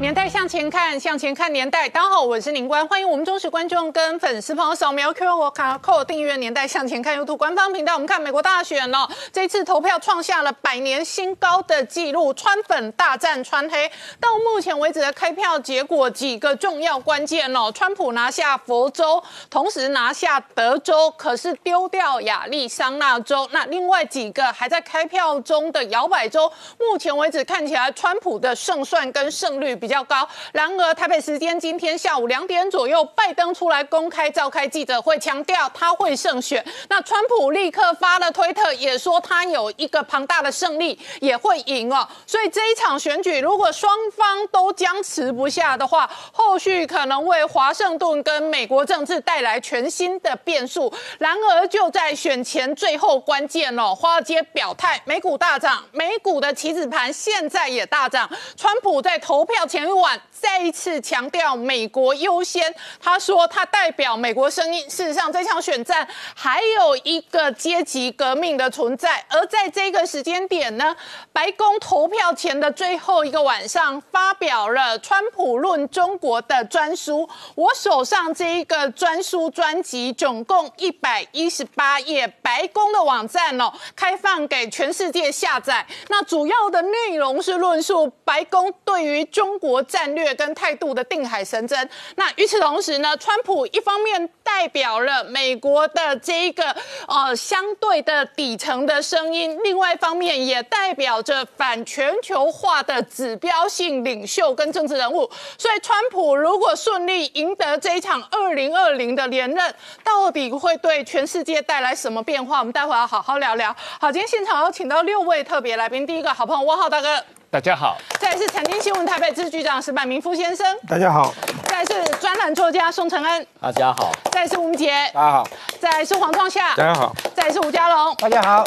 年代向前看，向前看年代。大家好，我是宁官，欢迎我们忠实观众跟粉丝朋友扫描 QR code 订阅《年代向前看》YouTube 官方频道。我们看美国大选哦，这次投票创下了百年新高的纪录，川粉大战川黑。到目前为止的开票结果，几个重要关键哦，川普拿下佛州，同时拿下德州，可是丢掉亚利桑那州。那另外几个还在开票中的摇摆州，目前为止看起来川普的胜算跟胜率比。比较高。然而，台北时间今天下午两点左右，拜登出来公开召开记者会，强调他会胜选。那川普立刻发了推特，也说他有一个庞大的胜利，也会赢哦。所以这一场选举，如果双方都僵持不下的话，后续可能为华盛顿跟美国政治带来全新的变数。然而，就在选前最后关键哦，华尔街表态，美股大涨，美股的棋子盘现在也大涨。川普在投票前。前晚再一次强调美国优先，他说他代表美国声音。事实上，这场选战还有一个阶级革命的存在。而在这个时间点呢，白宫投票前的最后一个晚上，发表了《川普论中国》的专书。我手上这一个专书专辑总共一百一十八页，白宫的网站哦，开放给全世界下载。那主要的内容是论述白宫对于中国。战略跟态度的定海神针。那与此同时呢，川普一方面代表了美国的这一个呃相对的底层的声音，另外一方面也代表着反全球化的指标性领袖跟政治人物。所以，川普如果顺利赢得这一场二零二零的连任，到底会对全世界带来什么变化？我们待会要好好聊聊。好，今天现场有请到六位特别来宾，第一个好朋友汪浩大哥。大家好，再是财经新闻台北支局长石柏明夫先生，大家好，再是专栏作家宋承恩，大家好，再是吴杰，大家好，再是黄创夏，大家好，再是吴家龙，大家好，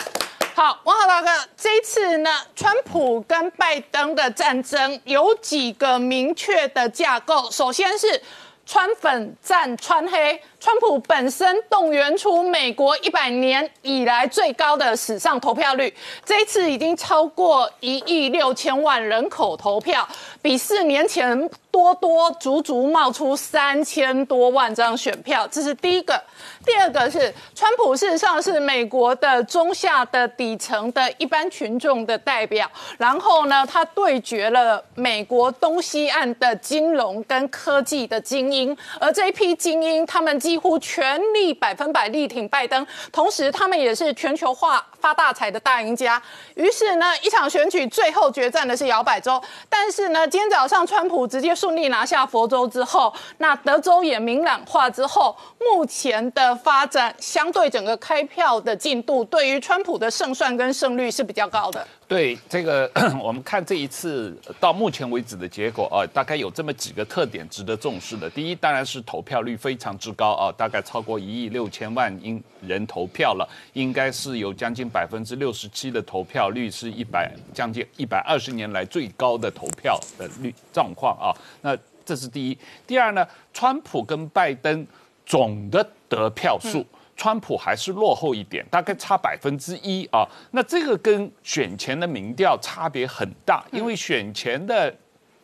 好，王浩大哥，这一次呢，川普跟拜登的战争有几个明确的架构，首先是川粉战川黑。川普本身动员出美国一百年以来最高的史上投票率，这一次已经超过一亿六千万人口投票，比四年前多多足足冒出三千多万张选票，这是第一个。第二个是川普事实上是美国的中下的底层的一般群众的代表，然后呢，他对决了美国东西岸的金融跟科技的精英，而这一批精英他们。几乎全力百分百力挺拜登，同时他们也是全球化发大财的大赢家。于是呢，一场选举最后决战的是摇摆州，但是呢，今天早上川普直接顺利拿下佛州之后，那德州也明朗化之后，目前的发展相对整个开票的进度，对于川普的胜算跟胜率是比较高的。对这个，我们看这一次到目前为止的结果啊，大概有这么几个特点值得重视的。第一，当然是投票率非常之高啊，大概超过一亿六千万英人投票了，应该是有将近百分之六十七的投票率，是一百将近一百二十年来最高的投票的率状况啊。那这是第一。第二呢，川普跟拜登总的得票数。川普还是落后一点，大概差百分之一啊。那这个跟选前的民调差别很大，因为选前的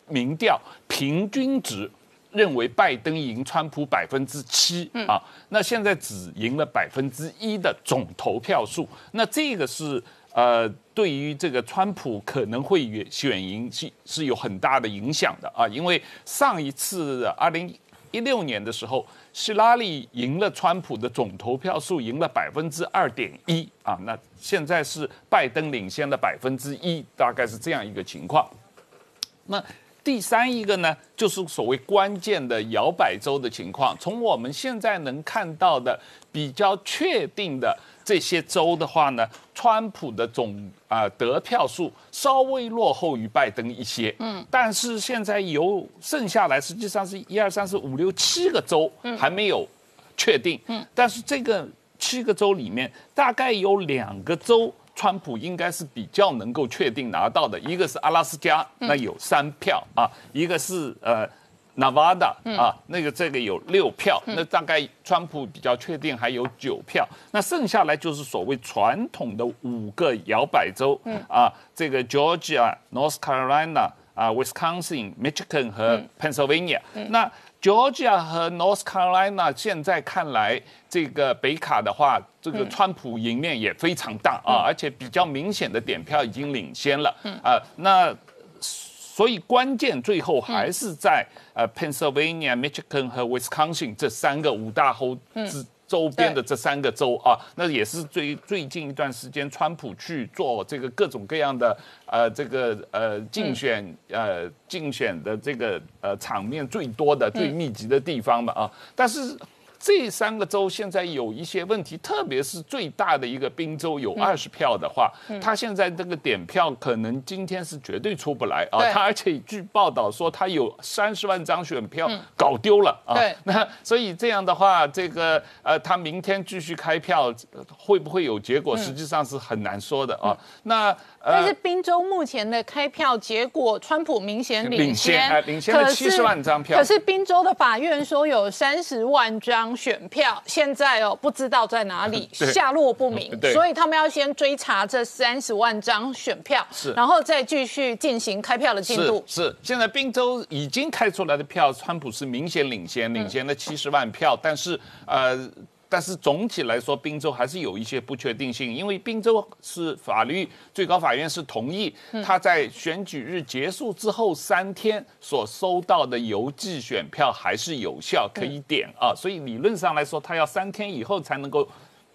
民调平均值认为拜登赢川普百分之七啊，那现在只赢了百分之一的总投票数。那这个是呃，对于这个川普可能会选赢是是有很大的影响的啊，因为上一次二零一六年的时候。希拉里赢了川普的总投票数，赢了百分之二点一啊，那现在是拜登领先了百分之一，大概是这样一个情况。那第三一个呢，就是所谓关键的摇摆州的情况，从我们现在能看到的比较确定的。这些州的话呢，川普的总啊得票数稍微落后于拜登一些，嗯，但是现在有剩下来，实际上是一二三四五六七个州还没有确定，嗯，但是这个七个州里面大概有两个州川普应该是比较能够确定拿到的，一个是阿拉斯加，那有三票啊，一个是呃。Nevada 啊，那个这个有六票，那大概川普比较确定还有九票，那剩下来就是所谓传统的五个摇摆州啊，这个 Georgia、North Carolina 啊、Wisconsin、Michigan 和 Pennsylvania。那 Georgia 和 North Carolina 现在看来，这个北卡的话，这个川普赢面也非常大啊，而且比较明显的点票已经领先了啊，那。所以关键最后还是在呃 Pennsylvania、Michigan 和 Wisconsin 这三个五大州之周边的这三个州啊，那也是最最近一段时间川普去做这个各种各样的呃这个呃竞选呃竞选的这个呃场面最多的最密集的地方嘛啊，但是。这三个州现在有一些问题，特别是最大的一个宾州有二十票的话，他现在这个点票可能今天是绝对出不来啊。他而且据报道说他有三十万张选票搞丢了啊。那所以这样的话，这个呃，他明天继续开票会不会有结果，实际上是很难说的啊。那。但是宾州目前的开票结果，川普明显领先，领先了七十万张票。可是宾州的法院说有三十万张选票，现在哦不知道在哪里，下落不明，所以他们要先追查这三十万张选票，是，然后再继续进行开票的进度。是，现在宾州已经开出来的票，川普是明显领先，领先了七十万票，但是呃。但是总体来说，宾州还是有一些不确定性，因为宾州是法律最高法院是同意他在选举日结束之后三天所收到的邮寄选票还是有效，可以点啊，所以理论上来说，他要三天以后才能够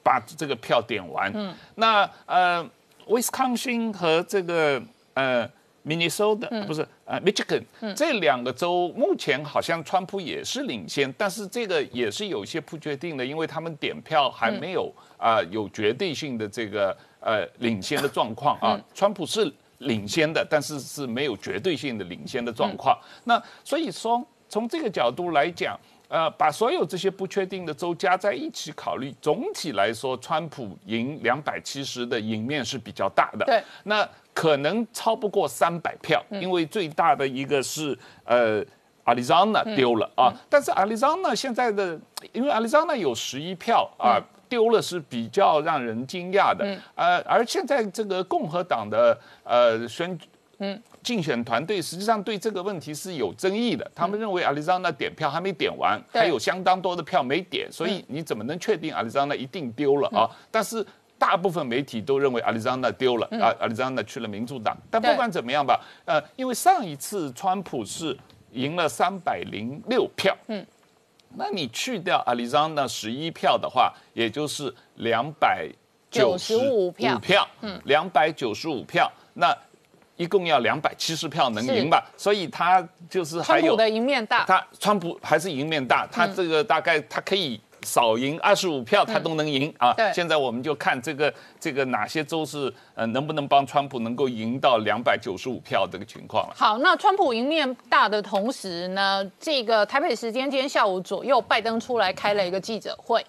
把这个票点完。嗯，那呃，威斯康星和这个呃。Minnesota 不是呃 Michigan 这两个州目前好像川普也是领先，但是这个也是有些不确定的，因为他们点票还没有啊有绝对性的这个呃领先的状况啊。川普是领先的，但是是没有绝对性的领先的状况。那所以说从这个角度来讲，呃，把所有这些不确定的州加在一起考虑，总体来说，川普赢两百七十的赢面是比较大的。对，那。可能超不过三百票，因为最大的一个是呃，阿里桑那丢了啊。但是阿里桑那现在的，因为阿里桑那有十一票啊，丢了是比较让人惊讶的。呃，而现在这个共和党的呃选嗯竞选团队实际上对这个问题是有争议的，他们认为阿里桑那点票还没点完，还有相当多的票没点，所以你怎么能确定阿里桑那一定丢了啊？但是。大部分媒体都认为阿里桑那丢了啊，阿里桑那去了民主党。但不管怎么样吧，呃，因为上一次川普是赢了三百零六票，嗯，那你去掉阿里桑那十一票的话，也就是两百九十五票，嗯，两百九十五票，那一共要两百七十票能赢吧？所以他就是还有的赢面大，他川普还是赢面大，他这个大概他可以。少赢二十五票，他都能赢啊！现在我们就看这个这个哪些州是呃能不能帮川普能够赢到两百九十五票这个情况了。好，那川普赢面大的同时呢，这个台北时间今天下午左右，拜登出来开了一个记者会，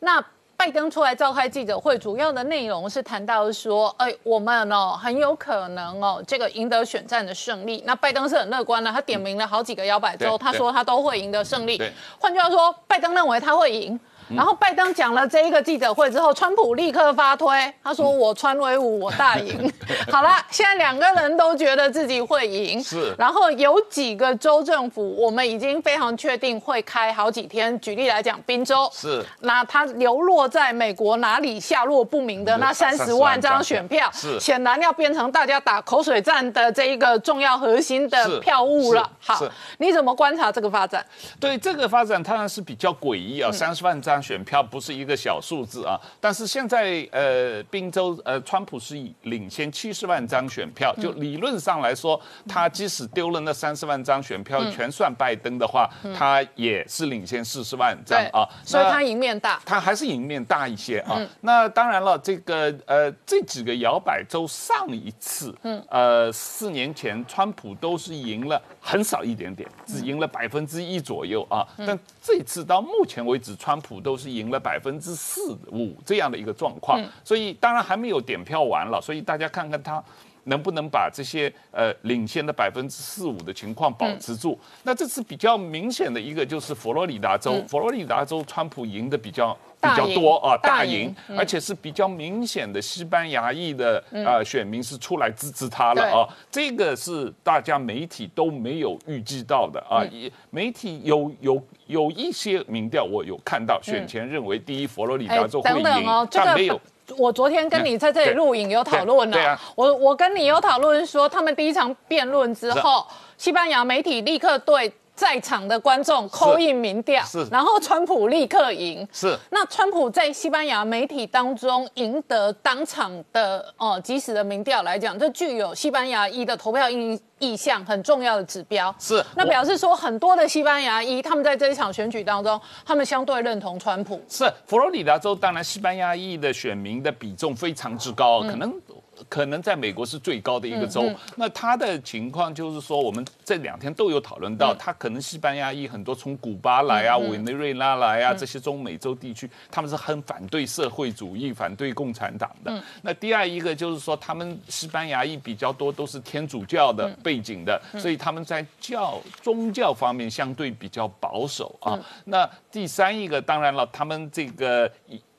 那。拜登出来召开记者会，主要的内容是谈到说，哎，我们哦很有可能哦这个赢得选战的胜利。那拜登是很乐观的，他点名了好几个摇摆州，他说他都会赢得胜利。换句话说，拜登认为他会赢。然后拜登讲了这一个记者会之后，川普立刻发推，他说我川威武，我大赢。好了，现在两个人都觉得自己会赢。是。然后有几个州政府，我们已经非常确定会开好几天。举例来讲，宾州是。那他流落在美国哪里下落不明的那三十万张选票，是。显然要变成大家打口水战的这一个重要核心的票务了。好，你怎么观察这个发展？对这个发展当然是比较诡异啊，三十万张。选票不是一个小数字啊，但是现在呃，宾州呃，川普是领先七十万张选票，就理论上来说，他即使丢了那三十万张选票，全算拜登的话，他也是领先四十万张啊，所以他赢面大，他还是赢面大一些啊。那当然了，这个呃，这几个摇摆州上一次，嗯，呃，四年前川普都是赢了很少一点点，只赢了百分之一左右啊，但这次到目前为止，川普。都是赢了百分之四五这样的一个状况，所以当然还没有点票完了，所以大家看看他。能不能把这些呃领先的百分之四五的情况保持住？那这次比较明显的一个就是佛罗里达州，佛罗里达州川普赢的比较比较多啊，大赢，而且是比较明显的西班牙裔的呃选民是出来支持他了啊，这个是大家媒体都没有预计到的啊，媒体有有有一些民调我有看到，选前认为第一佛罗里达州会赢，但没有。我昨天跟你在这里录影有讨论了，我我跟你有讨论说，他们第一场辩论之后，西班牙媒体立刻对。在场的观众扣印民调，是，然后川普立刻赢，是。那川普在西班牙媒体当中赢得当场的哦即时的民调来讲，这具有西班牙裔的投票意意向很重要的指标，是。那表示说很多的西班牙裔他们在这一场选举当中，他们相对认同川普。是，佛罗里达州当然西班牙裔的选民的比重非常之高，可能。可能在美国是最高的一个州，那他的情况就是说，我们这两天都有讨论到，他可能西班牙裔很多从古巴来啊、委内瑞拉来啊这些中美洲地区，他们是很反对社会主义、反对共产党的。那第二一个就是说，他们西班牙裔比较多都是天主教的背景的，所以他们在教宗教方面相对比较保守啊。那第三一个，当然了，他们这个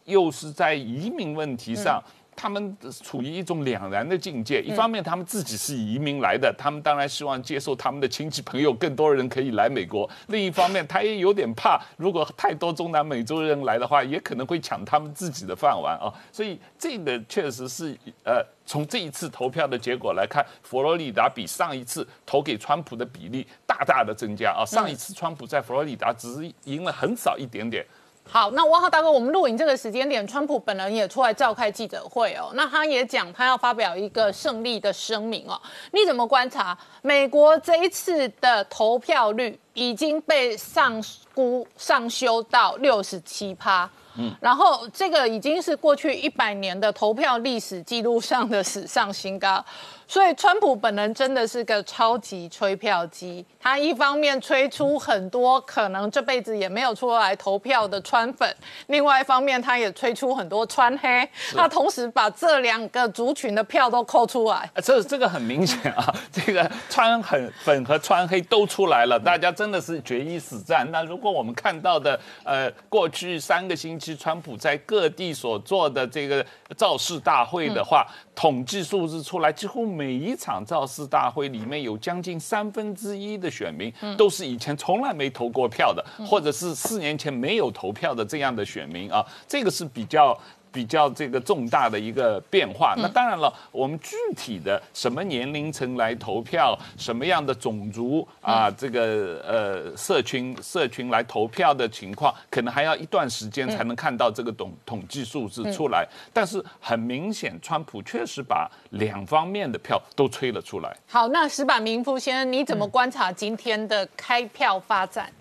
又是在移民问题上。他们处于一种两难的境界，一方面他们自己是移民来的，他们当然希望接受他们的亲戚朋友更多人可以来美国；另一方面，他也有点怕，如果太多中南美洲人来的话，也可能会抢他们自己的饭碗啊。所以这个确实是呃，从这一次投票的结果来看，佛罗里达比上一次投给川普的比例大大的增加啊。上一次川普在佛罗里达只是赢了很少一点点。好，那汪浩大哥，我们录影这个时间点，川普本人也出来召开记者会哦。那他也讲，他要发表一个胜利的声明哦。你怎么观察美国这一次的投票率已经被上估上修到六十七趴？嗯，然后这个已经是过去一百年的投票历史记录上的史上新高。所以，川普本人真的是个超级吹票机。他一方面吹出很多可能这辈子也没有出来投票的川粉，另外一方面他也吹出很多川黑。他同时把这两个族群的票都扣出来。这这个很明显啊，这个川很粉和川黑都出来了，大家真的是决一死战。那如果我们看到的，呃，过去三个星期川普在各地所做的这个造势大会的话，统计数字出来，几乎每每一场造势大会里面有将近三分之一的选民都是以前从来没投过票的，或者是四年前没有投票的这样的选民啊，这个是比较。比较这个重大的一个变化，那当然了，我们具体的什么年龄层来投票，什么样的种族啊，这个呃社群社群来投票的情况，可能还要一段时间才能看到这个统统计数字出来。但是很明显，川普确实把两方面的票都吹了出来。好，那石板明夫先生，你怎么观察今天的开票发展？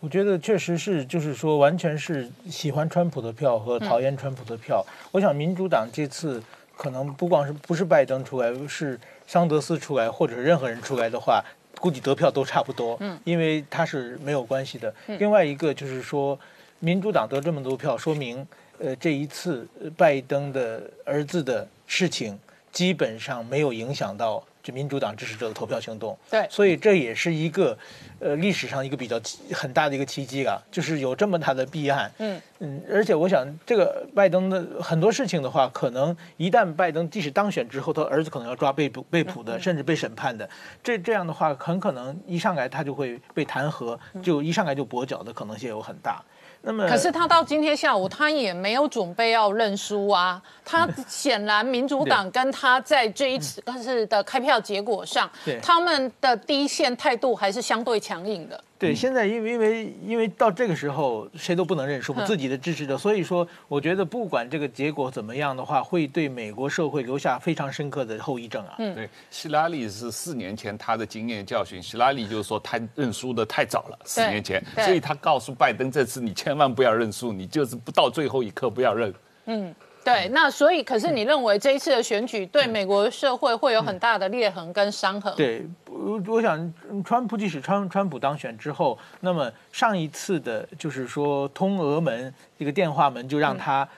我觉得确实是，就是说，完全是喜欢川普的票和讨厌川普的票。我想，民主党这次可能不光是不是拜登出来，是桑德斯出来，或者是任何人出来的话，估计得票都差不多。嗯，因为他是没有关系的。另外一个就是说，民主党得这么多票，说明呃这一次拜登的儿子的事情基本上没有影响到。就民主党支持者的投票行动，对，所以这也是一个，呃，历史上一个比较很大的一个奇迹啊，就是有这么大的弊案，嗯。嗯，而且我想，这个拜登的很多事情的话，可能一旦拜登即使当选之后，他儿子可能要抓被捕、被捕的，甚至被审判的，这这样的话，很可能一上来他就会被弹劾，就一上来就跛脚的可能性有很大。那么，可是他到今天下午，他也没有准备要认输啊。他显然民主党跟他在这一次是的开票结果上，他们的第一线态度还是相对强硬的。对，现在因为因为因为到这个时候，谁都不能认输，自己的支持者，所以说，我觉得不管这个结果怎么样的话，会对美国社会留下非常深刻的后遗症啊。嗯，对，希拉里是四年前他的经验教训，希拉里就是说他认输的太早了，四年前，所以他告诉拜登，这次你千万不要认输，你就是不到最后一刻不要认。嗯。对，那所以，可是你认为这一次的选举对美国社会会有很大的裂痕跟伤痕？对，我我想，川普即使川川普当选之后，那么上一次的就是说通俄门这个电话门就让他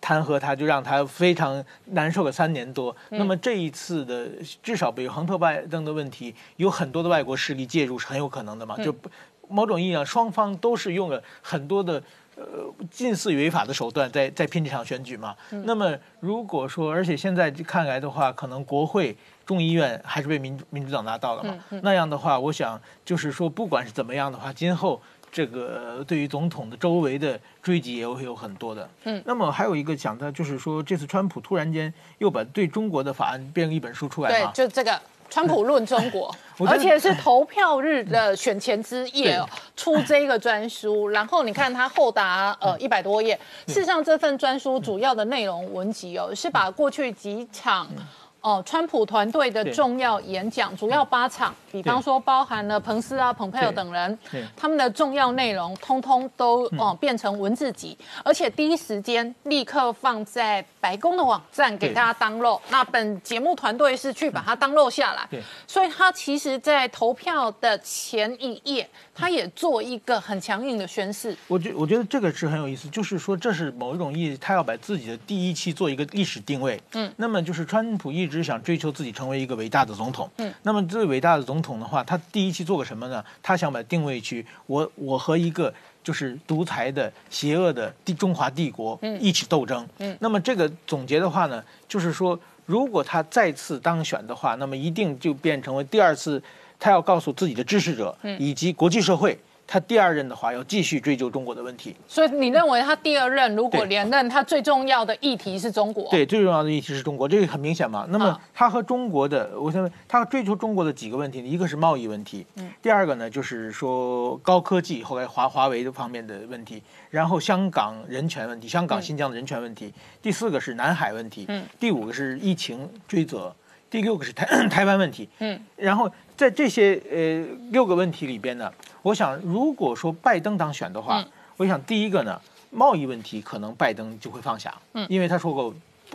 弹劾他，就让他非常难受了三年多。那么这一次的至少比如亨特拜登的问题，有很多的外国势力介入是很有可能的嘛？就某种意义上，双方都是用了很多的。呃，近似违法的手段在在拼这场选举嘛？那么如果说，而且现在看来的话，可能国会众议院还是被民民主党拿到了嘛？那样的话，我想就是说，不管是怎么样的话，今后这个对于总统的周围的追击也会有很多的。嗯，那么还有一个讲的，就是说这次川普突然间又把对中国的法案变了一本书出来嘛？对，就这个。川普论中国，而且是投票日的选前之夜哦出这个专书，然后你看它厚达呃一百多页。事实上，这份专书主要的内容文集哦，是把过去几场。哦，川普团队的重要演讲主要八场，比方说包含了彭斯啊、蓬佩奥等人，他们的重要内容通通都哦变成文字集，而且第一时间立刻放在白宫的网站给大家当漏。那本节目团队是去把它当漏下来，所以他其实在投票的前一页，他也做一个很强硬的宣誓。我觉我觉得这个是很有意思，就是说这是某一种意义，他要把自己的第一期做一个历史定位。嗯，那么就是川普一直。想追求自己成为一个伟大的总统。嗯，那么最伟大的总统的话，他第一期做个什么呢？他想把定位去我我和一个就是独裁的、邪恶的帝中华帝国一起斗争。嗯，那么这个总结的话呢，就是说，如果他再次当选的话，那么一定就变成为第二次，他要告诉自己的支持者以及国际社会。他第二任的话要继续追究中国的问题，所以你认为他第二任如果连任，他最重要的议题是中国？对，最重要的议题是中国，这个很明显嘛。那么他和中国的，我想问他追求中国的几个问题，一个是贸易问题，嗯，第二个呢就是说高科技，后来华华为的方面的问题，然后香港人权问题，香港新疆的人权问题，第四个是南海问题，嗯，第五个是疫情追责，第六个是台 台湾问题，嗯，然后在这些呃六个问题里边呢。我想，如果说拜登当选的话，我想第一个呢，贸易问题可能拜登就会放下，嗯，因为他说过，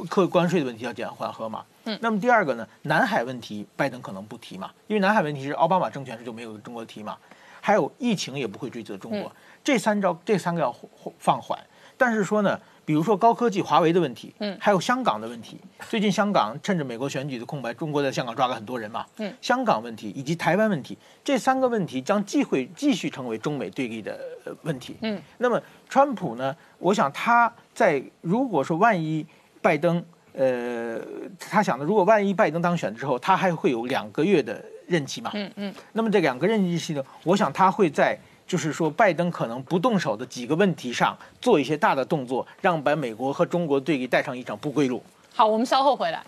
客关税的问题要减缓和嘛，嗯。那么第二个呢，南海问题拜登可能不提嘛，因为南海问题是奥巴马政权时就没有中国提嘛，还有疫情也不会追责中国，这三招这三个要放缓，但是说呢。比如说高科技、华为的问题，嗯，还有香港的问题。最近香港趁着美国选举的空白，中国在香港抓了很多人嘛，嗯，香港问题以及台湾问题，这三个问题将继会继续成为中美对立的问题，嗯。那么川普呢？我想他在如果说万一拜登，呃，他想的，如果万一拜登当选之后，他还会有两个月的任期嘛，嗯嗯。那么这两个任期呢，我想他会在。就是说，拜登可能不动手的几个问题上做一些大的动作，让把美国和中国对立带上一场不归路。好，我们稍后回来。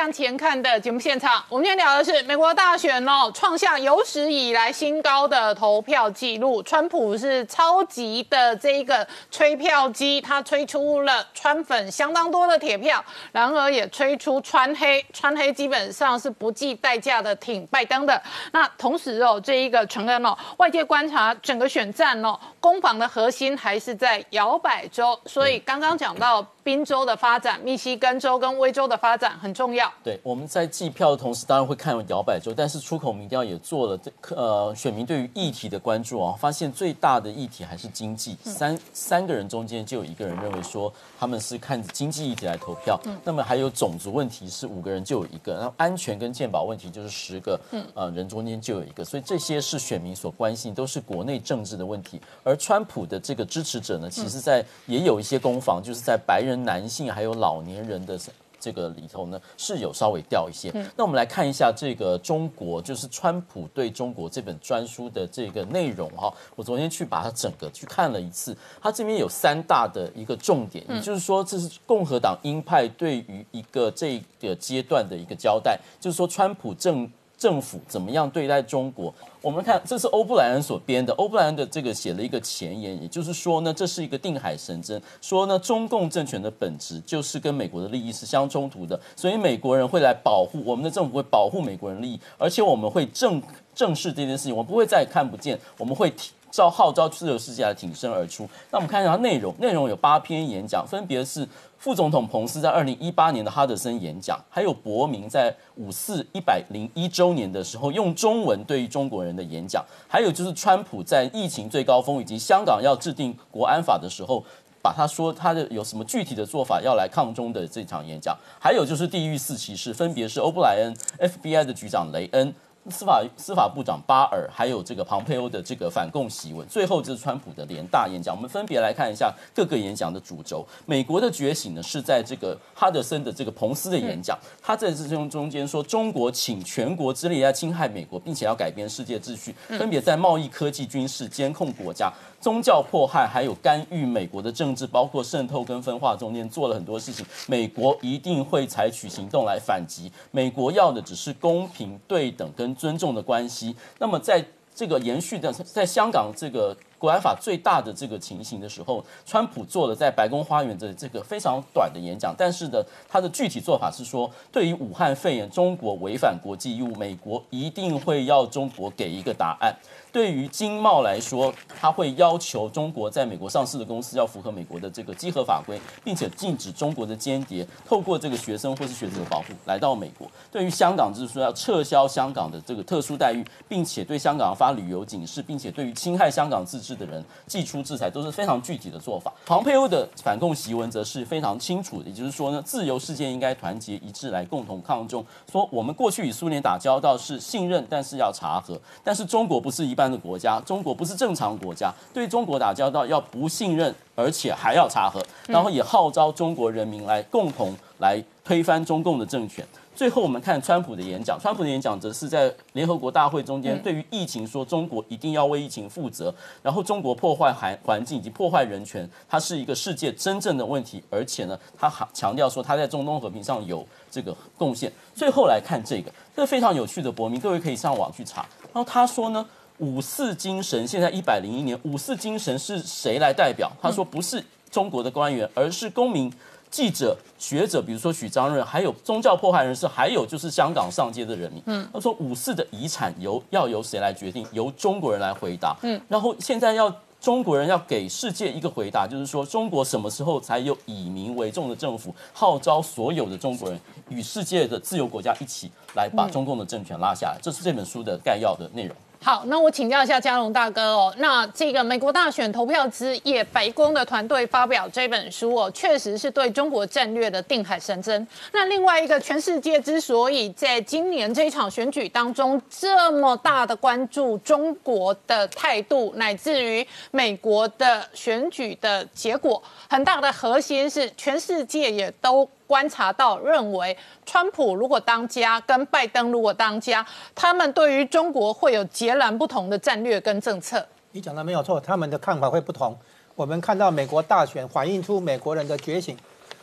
向前看的节目现场，我们今天聊的是美国大选哦，创下有史以来新高的投票记录。川普是超级的这一个吹票机，他吹出了川粉相当多的铁票，然而也吹出川黑，川黑基本上是不计代价的挺拜登的。那同时哦，这一个承认哦，外界观察整个选战哦，攻防的核心还是在摇摆州，所以刚刚讲到。宾州的发展，密西根州跟威州的发展很重要。对，我们在计票的同时，当然会看摇摆州，但是出口民调也做了这呃选民对于议题的关注啊，发现最大的议题还是经济。三三个人中间就有一个人认为说他们是看经济议题来投票。嗯。那么还有种族问题是五个人就有一个，然后安全跟健保问题就是十个，嗯呃人中间就有一个，所以这些是选民所关心，都是国内政治的问题。而川普的这个支持者呢，其实在也有一些攻防，就是在白人。男性还有老年人的这个里头呢，是有稍微掉一些。那我们来看一下这个中国，就是川普对中国这本专书的这个内容哈。我昨天去把它整个去看了一次，它这边有三大的一个重点，也就是说这是共和党鹰派对于一个这个阶段的一个交代，就是说川普政政府怎么样对待中国。我们看，这是欧布莱恩所编的。欧布莱恩的这个写了一个前言，也就是说呢，这是一个定海神针，说呢，中共政权的本质就是跟美国的利益是相冲突的，所以美国人会来保护我们的政府，会保护美国人利益，而且我们会正正视这件事情，我们不会再看不见，我们会提召号召自由世界来挺身而出。那我们看一下内容，内容有八篇演讲，分别是副总统彭斯在二零一八年的哈德森演讲，还有伯明在五四一百零一周年的时候用中文对于中国人的演讲，还有就是川普在疫情最高峰以及香港要制定国安法的时候。把他说他的有什么具体的做法要来抗中的这场演讲，还有就是地狱四骑士，分别是欧布莱恩、FBI 的局长雷恩。司法司法部长巴尔，还有这个庞佩欧的这个反共檄文，最后就是川普的联大演讲。我们分别来看一下各个演讲的主轴。美国的觉醒呢，是在这个哈德森的这个彭斯的演讲，他在这中中间说，中国请全国之力来侵害美国，并且要改变世界秩序，分别在贸易、科技、军事、监控国家、宗教迫害，还有干预美国的政治，包括渗透跟分化中间做了很多事情。美国一定会采取行动来反击。美国要的只是公平、对等跟。尊重的关系。那么，在这个延续的，在香港这个国安法最大的这个情形的时候，川普做了在白宫花园的这个非常短的演讲，但是呢，他的具体做法是说，对于武汉肺炎，中国违反国际义务，美国一定会要中国给一个答案。对于经贸来说，他会要求中国在美国上市的公司要符合美国的这个稽核法规，并且禁止中国的间谍透过这个学生或是学者的保护来到美国。对于香港，就是说要撤销香港的这个特殊待遇，并且对香港发旅游警示，并且对于侵害香港自治的人寄出制裁，都是非常具体的做法。庞佩欧的反共檄文则是非常清楚的，也就是说呢，自由世界应该团结一致来共同抗中。说我们过去与苏联打交道是信任，但是要查核，但是中国不是一。般的国家，中国不是正常国家，对中国打交道要不信任，而且还要查核，然后也号召中国人民来共同来推翻中共的政权。最后，我们看川普的演讲，川普的演讲则是在联合国大会中间，对于疫情说中国一定要为疫情负责，然后中国破坏环环境以及破坏人权，它是一个世界真正的问题，而且呢，他还强调说他在中东和平上有这个贡献。最后来看这个，这个非常有趣的博民，各位可以上网去查。然后他说呢。五四精神，现在一百零一年，五四精神是谁来代表？他说不是中国的官员，而是公民、记者、学者，比如说许章润，还有宗教迫害人士，还有就是香港上街的人民。嗯，他说五四的遗产由要由谁来决定？由中国人来回答。嗯，然后现在要中国人要给世界一个回答，就是说中国什么时候才有以民为重的政府，号召所有的中国人与世界的自由国家一起来把中共的政权拉下来？这是这本书的概要的内容。好，那我请教一下嘉龙大哥哦。那这个美国大选投票之夜，白宫的团队发表这本书哦，确实是对中国战略的定海神针。那另外一个，全世界之所以在今年这一场选举当中这么大的关注中国的态度，乃至于美国的选举的结果，很大的核心是全世界也都。观察到，认为川普如果当家，跟拜登如果当家，他们对于中国会有截然不同的战略跟政策。你讲的没有错，他们的看法会不同。我们看到美国大选反映出美国人的觉醒，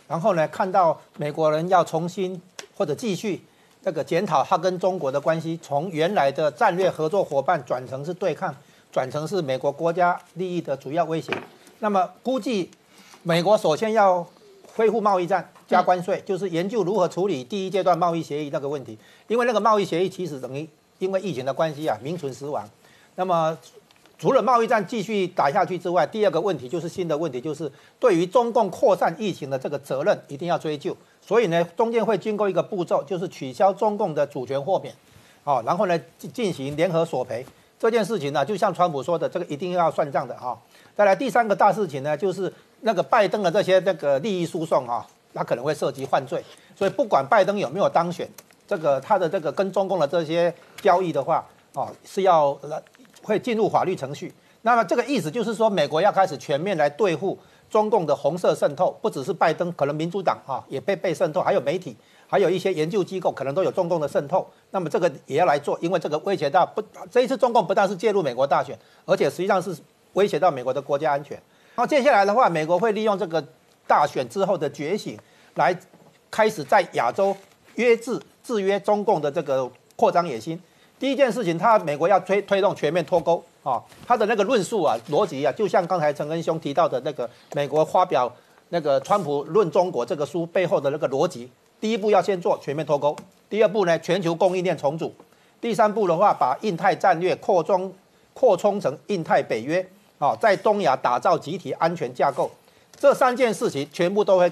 然后呢，看到美国人要重新或者继续这个检讨他跟中国的关系，从原来的战略合作伙伴转成是对抗，转成是美国国家利益的主要威胁。那么估计美国首先要恢复贸易战。加关税就是研究如何处理第一阶段贸易协议那个问题，因为那个贸易协议其实等于因为疫情的关系啊名存实亡。那么除了贸易战继续打下去之外，第二个问题就是新的问题，就是对于中共扩散疫情的这个责任一定要追究。所以呢，中间会经过一个步骤，就是取消中共的主权豁免，哦，然后呢进行联合索赔这件事情呢，就像川普说的，这个一定要算账的哈。再来第三个大事情呢，就是那个拜登的这些那个利益输送哈。他可能会涉及犯罪，所以不管拜登有没有当选，这个他的这个跟中共的这些交易的话，哦是要会进入法律程序。那么这个意思就是说，美国要开始全面来对付中共的红色渗透，不只是拜登，可能民主党啊也被被渗透，还有媒体，还有一些研究机构可能都有中共的渗透。那么这个也要来做，因为这个威胁到不这一次中共不但是介入美国大选，而且实际上是威胁到美国的国家安全。然后接下来的话，美国会利用这个。大选之后的觉醒，来开始在亚洲约制制约中共的这个扩张野心。第一件事情，他美国要推推动全面脱钩啊，他的那个论述啊、逻辑啊，就像刚才陈恩兄提到的那个美国发表那个《川普论中国》这个书背后的那个逻辑。第一步要先做全面脱钩，第二步呢，全球供应链重组，第三步的话，把印太战略扩中。扩充成印太北约，啊，在东亚打造集体安全架构，这三件事情全部都会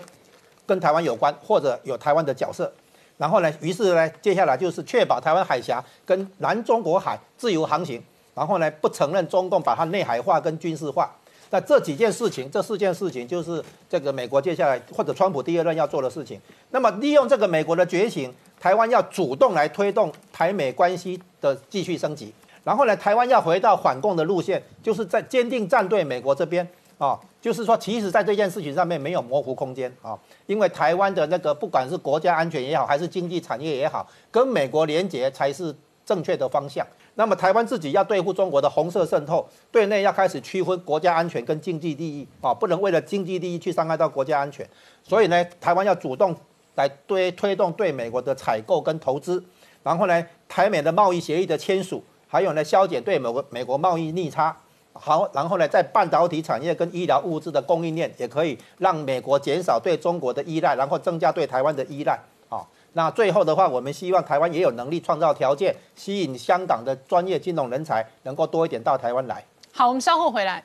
跟台湾有关，或者有台湾的角色。然后呢，于是呢，接下来就是确保台湾海峡跟南中国海自由航行，然后呢，不承认中共把它内海化跟军事化。那这几件事情，这四件事情就是这个美国接下来或者川普第二任要做的事情。那么利用这个美国的觉醒，台湾要主动来推动台美关系的继续升级。然后呢，台湾要回到反共的路线，就是在坚定站队美国这边啊，就是说，其实在这件事情上面没有模糊空间啊，因为台湾的那个不管是国家安全也好，还是经济产业也好，跟美国连结才是正确的方向。那么台湾自己要对付中国的红色渗透，对内要开始区分国家安全跟经济利益啊，不能为了经济利益去伤害到国家安全。所以呢，台湾要主动来推推动对美国的采购跟投资，然后呢，台美的贸易协议的签署。还有呢，消减对美国美国贸易逆差，好，然后呢，在半导体产业跟医疗物资的供应链，也可以让美国减少对中国的依赖，然后增加对台湾的依赖。好，那最后的话，我们希望台湾也有能力创造条件，吸引香港的专业金融人才能够多一点到台湾来。好，我们稍后回来。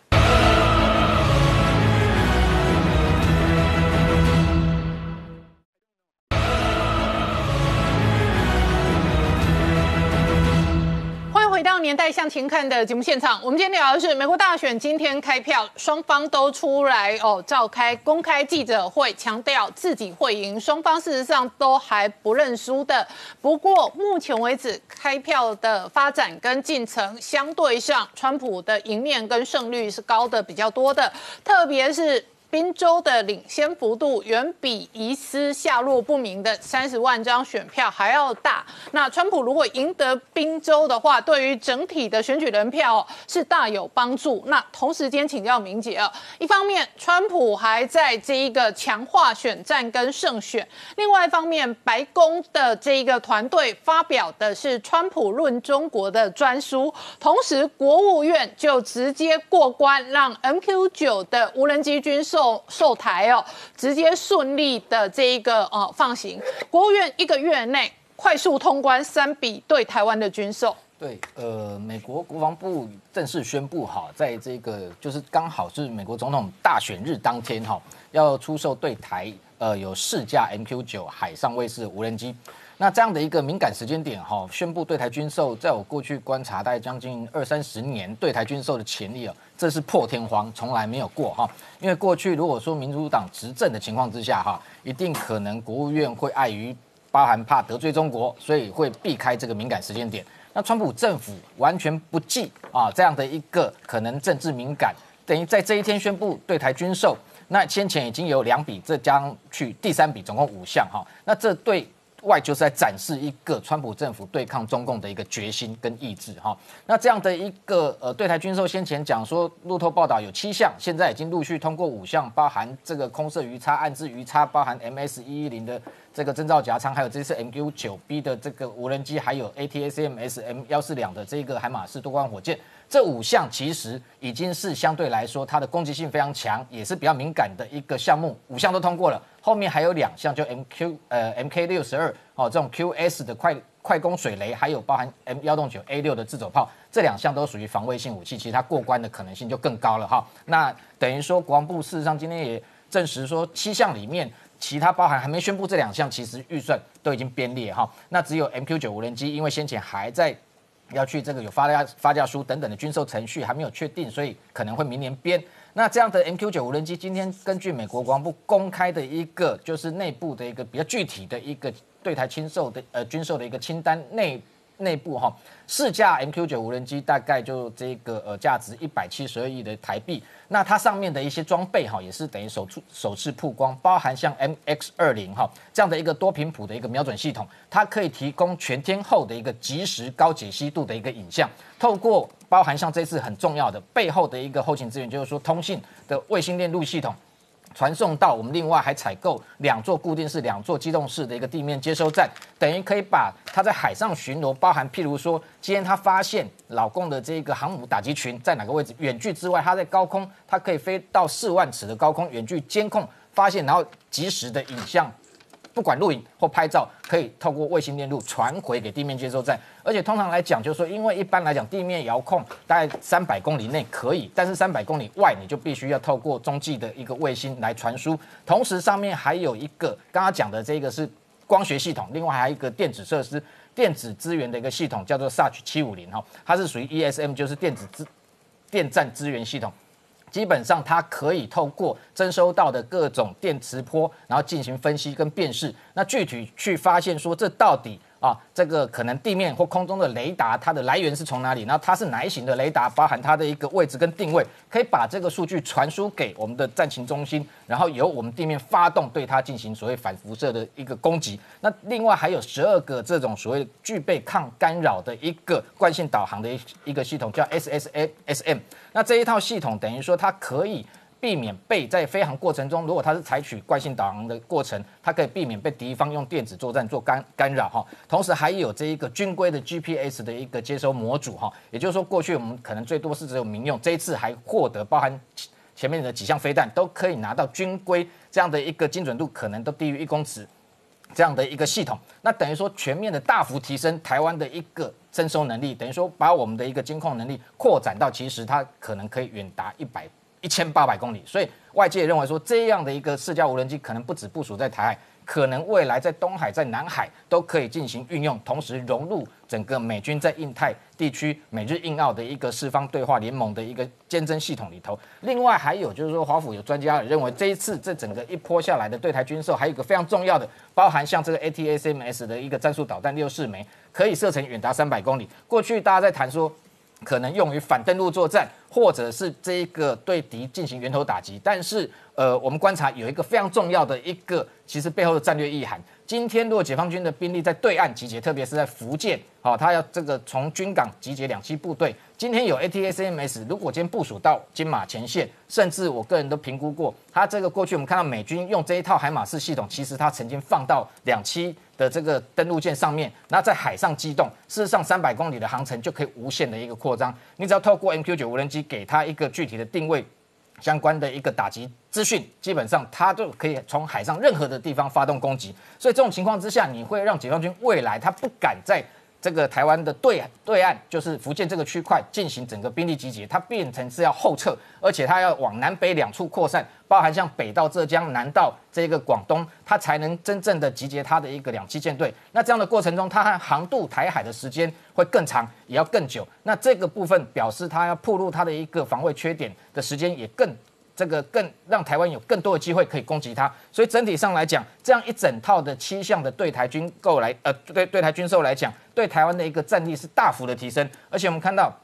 回到年代向前看的节目现场，我们今天聊的是美国大选，今天开票，双方都出来哦，召开公开记者会，强调自己会赢，双方事实上都还不认输的。不过目前为止，开票的发展跟进程相对上，川普的赢面跟胜率是高的比较多的，特别是。宾州的领先幅度远比疑似下落不明的三十万张选票还要大。那川普如果赢得宾州的话，对于整体的选举人票是大有帮助。那同时间请教明姐啊，一方面川普还在这一个强化选战跟胜选，另外一方面白宫的这一个团队发表的是川普论中国的专书，同时国务院就直接过关，让 MQ 九的无人机军售。售台哦，直接顺利的这一个呃放行，国务院一个月内快速通关三笔对台湾的军售。对，呃，美国国防部正式宣布哈，在这个就是刚好是美国总统大选日当天哈，要出售对台呃有四架 MQ 九海上卫士无人机。那这样的一个敏感时间点哈，宣布对台军售，在我过去观察大概将近二三十年对台军售的潜力啊，这是破天荒，从来没有过哈。因为过去如果说民主党执政的情况之下哈，一定可能国务院会碍于包含怕得罪中国，所以会避开这个敏感时间点。那川普政府完全不计啊这样的一个可能政治敏感，等于在这一天宣布对台军售，那先前已经有两笔，这将去第三笔，总共五项哈。那这对。外就是在展示一个川普政府对抗中共的一个决心跟意志哈。那这样的一个呃对台军售，先前讲说路透报道有七项，现在已经陆续通过五项，包含这个空射鱼叉、暗制鱼叉，包含 MS 一一零的这个征兆夹舱，还有这次 MQ 九 B 的这个无人机，还有 ATACMS M 幺四两的这个海马式多管火箭。这五项其实已经是相对来说它的攻击性非常强，也是比较敏感的一个项目，五项都通过了。后面还有两项，就 MQ 呃 MK 六十二哦这种 QS 的快快攻水雷，还有包含 M 幺洞九 A 六的自走炮，这两项都属于防卫性武器，其实它过关的可能性就更高了哈。那等于说国防部事实上今天也证实说，七项里面其他包含还没宣布这两项，其实预算都已经编列哈。那只有 MQ 九无人机，因为先前还在。要去这个有发价发价书等等的军售程序还没有确定，所以可能会明年编。那这样的 MQ 九无人机，今天根据美国国防部公开的一个就是内部的一个比较具体的一个对台清售的呃军售的一个清单内。内部哈，四架 MQ 九无人机大概就这个呃价值一百七十二亿的台币。那它上面的一些装备哈，也是等于首次首次曝光，包含像 MX 二零哈这样的一个多频谱的一个瞄准系统，它可以提供全天候的一个即时高解析度的一个影像。透过包含像这次很重要的背后的一个后勤资源，就是说通信的卫星链路系统。传送到我们另外还采购两座固定式、两座机动式的一个地面接收站，等于可以把它在海上巡逻，包含譬如说今天他发现老共的这个航母打击群在哪个位置，远距之外，它在高空，它可以飞到四万尺的高空远距监控发现，然后及时的影像不管录影或拍照，可以透过卫星链路传回给地面接收站。而且通常来讲，就是说，因为一般来讲地面遥控大概三百公里内可以，但是三百公里外你就必须要透过中继的一个卫星来传输。同时上面还有一个刚刚讲的这个是光学系统，另外还有一个电子设施、电子资源的一个系统，叫做 SACH 七五零哈，它是属于 ESM，就是电子资电站资源系统。基本上它可以透过征收到的各种电磁波，然后进行分析跟辨识。那具体去发现说这到底啊，这个可能地面或空中的雷达它的来源是从哪里？然后它是哪一型的雷达，包含它的一个位置跟定位，可以把这个数据传输给我们的战情中心，然后由我们地面发动对它进行所谓反辐射的一个攻击。那另外还有十二个这种所谓具备抗干扰的一个惯性导航的一一个系统，叫 SSASM。那这一套系统等于说，它可以避免被在飞行过程中，如果它是采取惯性导航的过程，它可以避免被敌方用电子作战做干干扰哈。同时还有这一个军规的 GPS 的一个接收模组哈，也就是说，过去我们可能最多是只有民用，这一次还获得包含前面的几项飞弹都可以拿到军规这样的一个精准度，可能都低于一公尺这样的一个系统。那等于说全面的大幅提升台湾的一个。征收能力等于说把我们的一个监控能力扩展到，其实它可能可以远达一百一千八百公里，所以外界认为说这样的一个四架无人机可能不止部署在台海。可能未来在东海、在南海都可以进行运用，同时融入整个美军在印太地区美日印澳的一个四方对话联盟的一个监侦系统里头。另外还有就是说，华府有专家认为，这一次这整个一波下来的对台军售，还有一个非常重要的，包含像这个 ATACMS 的一个战术导弹六四枚，可以射程远达三百公里。过去大家在谈说。可能用于反登陆作战，或者是这一个对敌进行源头打击。但是，呃，我们观察有一个非常重要的一个，其实背后的战略意涵。今天，如果解放军的兵力在对岸集结，特别是在福建，好，他要这个从军港集结两栖部队。今天有 ATACMS，如果今天部署到金马前线，甚至我个人都评估过，他这个过去我们看到美军用这一套海马式系统，其实他曾经放到两栖的这个登陆舰上面，那在海上机动，事实上三百公里的航程就可以无限的一个扩张。你只要透过 MQ 九无人机给它一个具体的定位。相关的一个打击资讯，基本上它就可以从海上任何的地方发动攻击。所以这种情况之下，你会让解放军未来他不敢在这个台湾的对对岸，就是福建这个区块进行整个兵力集结，它变成是要后撤，而且它要往南北两处扩散，包含像北到浙江，南到这个广东，它才能真正的集结它的一个两栖舰队。那这样的过程中，它和航渡台海的时间会更长，也要更久。那这个部分表示它要暴露它的一个防卫缺点的时间也更。这个更让台湾有更多的机会可以攻击它，所以整体上来讲，这样一整套的七项的对台军购来，呃，对对台军售来讲，对台湾的一个战力是大幅的提升。而且我们看到，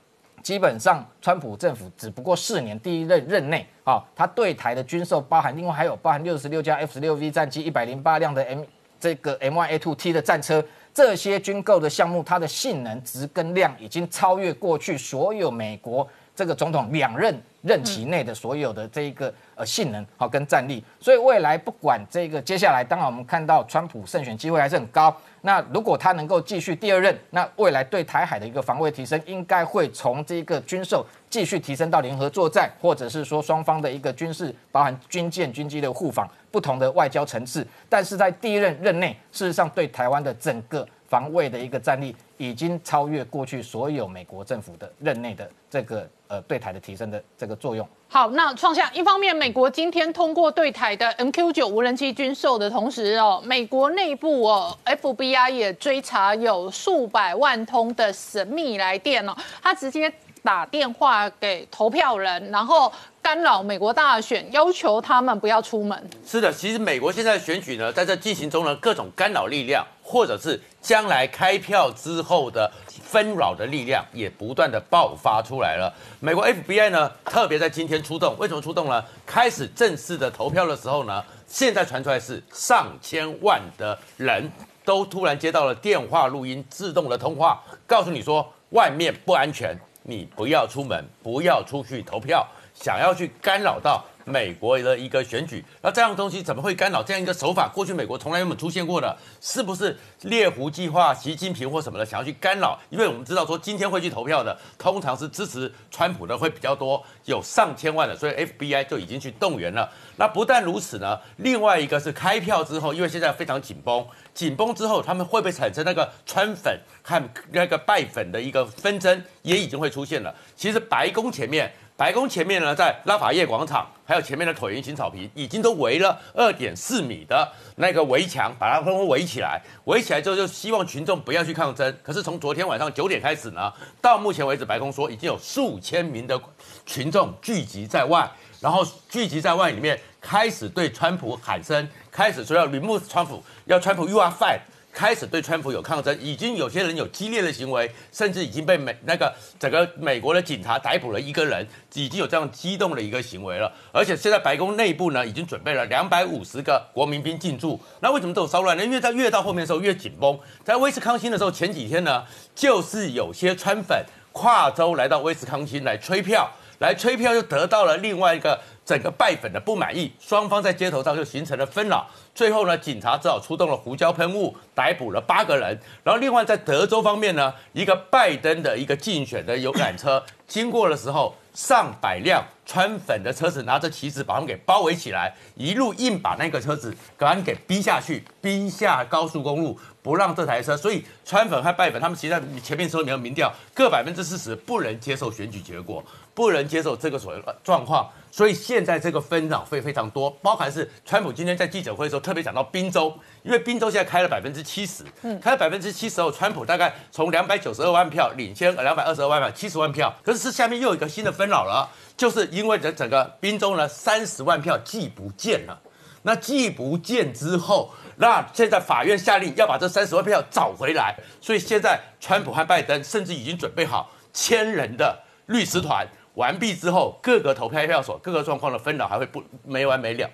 基本上川普政府只不过四年第一任任内，啊，他对台的军售包含另外还有包含六十六架 F 十六 V 战机，一百零八辆的 M 这个 M Y A two T 的战车，这些军购的项目，它的性能值跟量已经超越过去所有美国这个总统两任。任期内的所有的这一个呃性能好跟战力，所以未来不管这个接下来，当然我们看到川普胜选机会还是很高。那如果他能够继续第二任，那未来对台海的一个防卫提升，应该会从这个军售继续提升到联合作战，或者是说双方的一个军事，包含军舰、军机的互访，不同的外交层次。但是在第一任任内，事实上对台湾的整个防卫的一个战力，已经超越过去所有美国政府的任内的这个。呃，对台的提升的这个作用。好，那创下一方面，美国今天通过对台的 MQ 九无人机军售的同时哦，美国内部哦，FBI 也追查有数百万通的神秘来电哦，他直接打电话给投票人，然后干扰美国大选，要求他们不要出门。是的，其实美国现在选举呢，在这进行中呢，各种干扰力量，或者是将来开票之后的。纷扰的力量也不断的爆发出来了。美国 FBI 呢，特别在今天出动，为什么出动呢？开始正式的投票的时候呢，现在传出来是上千万的人都突然接到了电话录音自动的通话，告诉你说外面不安全，你不要出门，不要出去投票，想要去干扰到美国的一个选举。那这样的东西怎么会干扰这样一个手法？过去美国从来没有出现过的，是不是猎狐计划、习近平或什么的想要去干扰？因为我们知道说今天会去投票的，通常是支持川普的会比较多，有上千万的，所以 FBI 就已经去动员了。那不但如此呢，另外一个是开票之后，因为现在非常紧绷，紧绷之后他们会不会产生那个川粉和那个拜粉的一个纷争，也已经会出现了。其实白宫前面。白宫前面呢，在拉法叶广场，还有前面的椭圆形草坪，已经都围了二点四米的那个围墙，把它通通围起来。围起来之后，就希望群众不要去抗争。可是从昨天晚上九点开始呢，到目前为止，白宫说已经有数千名的群众聚集在外，然后聚集在外里面开始对川普喊声，开始说要 remove 川普，要川普 you are fired。开始对川普有抗争，已经有些人有激烈的行为，甚至已经被美那个整个美国的警察逮捕了一个人，已经有这样激动的一个行为了。而且现在白宫内部呢，已经准备了两百五十个国民兵进驻。那为什么这种骚乱呢？因为在越到后面的时候越紧绷。在威斯康星的时候，前几天呢，就是有些川粉跨州来到威斯康星来吹票，来吹票就得到了另外一个。整个拜粉的不满意，双方在街头上就形成了纷扰。最后呢，警察只好出动了胡椒喷雾，逮捕了八个人。然后另外在德州方面呢，一个拜登的一个竞选的游览车经过的时候，上百辆川粉的车子拿着旗子把他们给包围起来，一路硬把那个车子赶给逼下去，逼下高速公路，不让这台车。所以川粉和拜粉他们其实前面说没有民调，各百分之四十不能接受选举结果，不能接受这个所谓的状况。所以现在这个纷扰会非常多，包含是川普今天在记者会的时候特别讲到宾州，因为宾州现在开了百分之七十，嗯，开了百分之七十后，川普大概从两百九十二万票领先两百二十二万票，七十万票，可是是下面又有一个新的纷扰了，就是因为这整个宾州呢三十万票寄不见了，那寄不见之后，那现在法院下令要把这三十万票找回来，所以现在川普和拜登甚至已经准备好千人的律师团。完毕之后，各个投票票所、各个状况的纷扰还会不没完没了。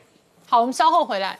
好，我们稍后回来。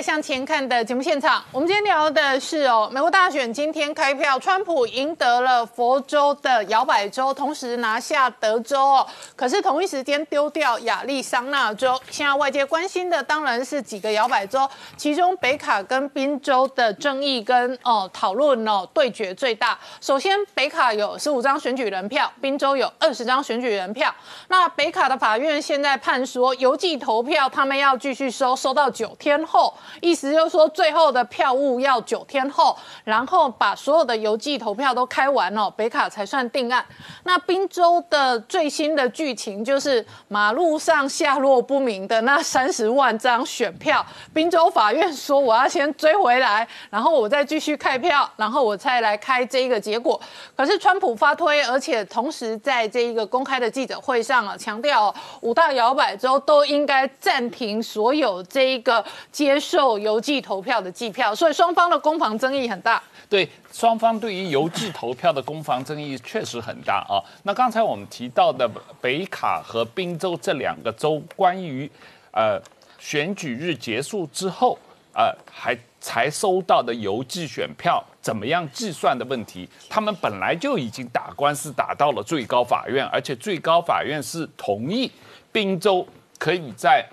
向前看的节目现场，我们今天聊的是哦，美国大选今天开票，川普赢得了佛州的摇摆州，同时拿下德州哦，可是同一时间丢掉亚利桑那州。现在外界关心的当然是几个摇摆州，其中北卡跟宾州的争议跟哦讨论哦对决最大。首先，北卡有十五张选举人票，宾州有二十张选举人票。那北卡的法院现在判说，邮寄投票他们要继续收，收到九天后。意思就是说，最后的票务要九天后，然后把所有的邮寄投票都开完了，北卡才算定案。那宾州的最新的剧情就是，马路上下落不明的 那三十万张选票，宾州法院说我要先追回来，然后我再继续开票，然后我再来开这一个结果。可是川普发推，而且同时在这一个公开的记者会上啊，强调五大摇摆州都应该暂停所有这一个接。受邮寄投票的计票，所以双方的攻防争议很大。对，双方对于邮寄投票的攻防争议确实很大啊。那刚才我们提到的北卡和宾州这两个州，关于呃选举日结束之后，呃还才收到的邮寄选票怎么样计算的问题，他们本来就已经打官司打到了最高法院，而且最高法院是同意宾州可以在。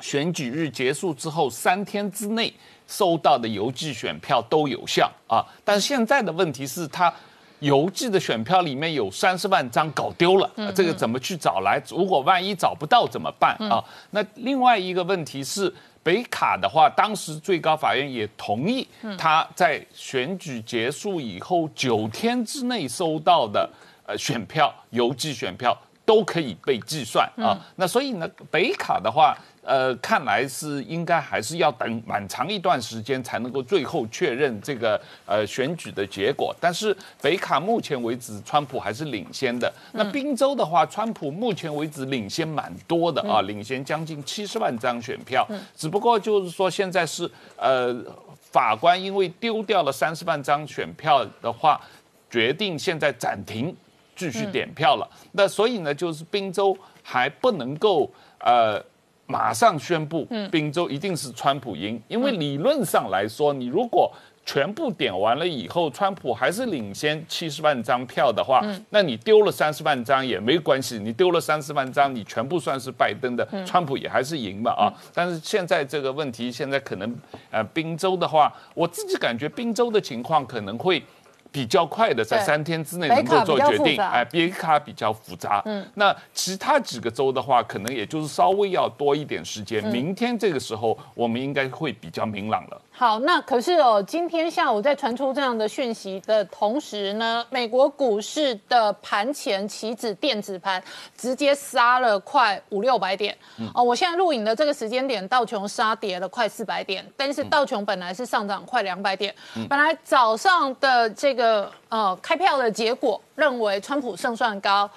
选举日结束之后三天之内收到的邮寄选票都有效啊，但是现在的问题是，他邮寄的选票里面有三十万张搞丢了，这个怎么去找来？如果万一找不到怎么办啊？那另外一个问题是，北卡的话，当时最高法院也同意他在选举结束以后九天之内收到的呃选票，邮寄选票都可以被计算啊。那所以呢，北卡的话。呃，看来是应该还是要等蛮长一段时间才能够最后确认这个呃选举的结果。但是北卡目前为止，川普还是领先的。那宾州的话，川普目前为止领先蛮多的啊，领先将近七十万张选票。只不过就是说现在是呃法官因为丢掉了三十万张选票的话，决定现在暂停继续点票了。那所以呢，就是宾州还不能够呃。马上宣布，宾州一定是川普赢，因为理论上来说，你如果全部点完了以后，川普还是领先七十万张票的话，那你丢了三十万张也没关系，你丢了三十万张，你全部算是拜登的，川普也还是赢嘛啊。但是现在这个问题，现在可能呃，宾州的话，我自己感觉宾州的情况可能会。比较快的，在三天之内能够做决定，哎，别卡比较复杂。嗯，那其他几个州的话，可能也就是稍微要多一点时间。明天这个时候，我们应该会比较明朗了。好，那可是哦，今天下午在传出这样的讯息的同时呢，美国股市的盘前期指电子盘直接杀了快五六百点。哦，我现在录影的这个时间点，道琼杀跌了快四百点，但是道琼本来是上涨快两百点。本来早上的这个呃开票的结果认为川普胜算高。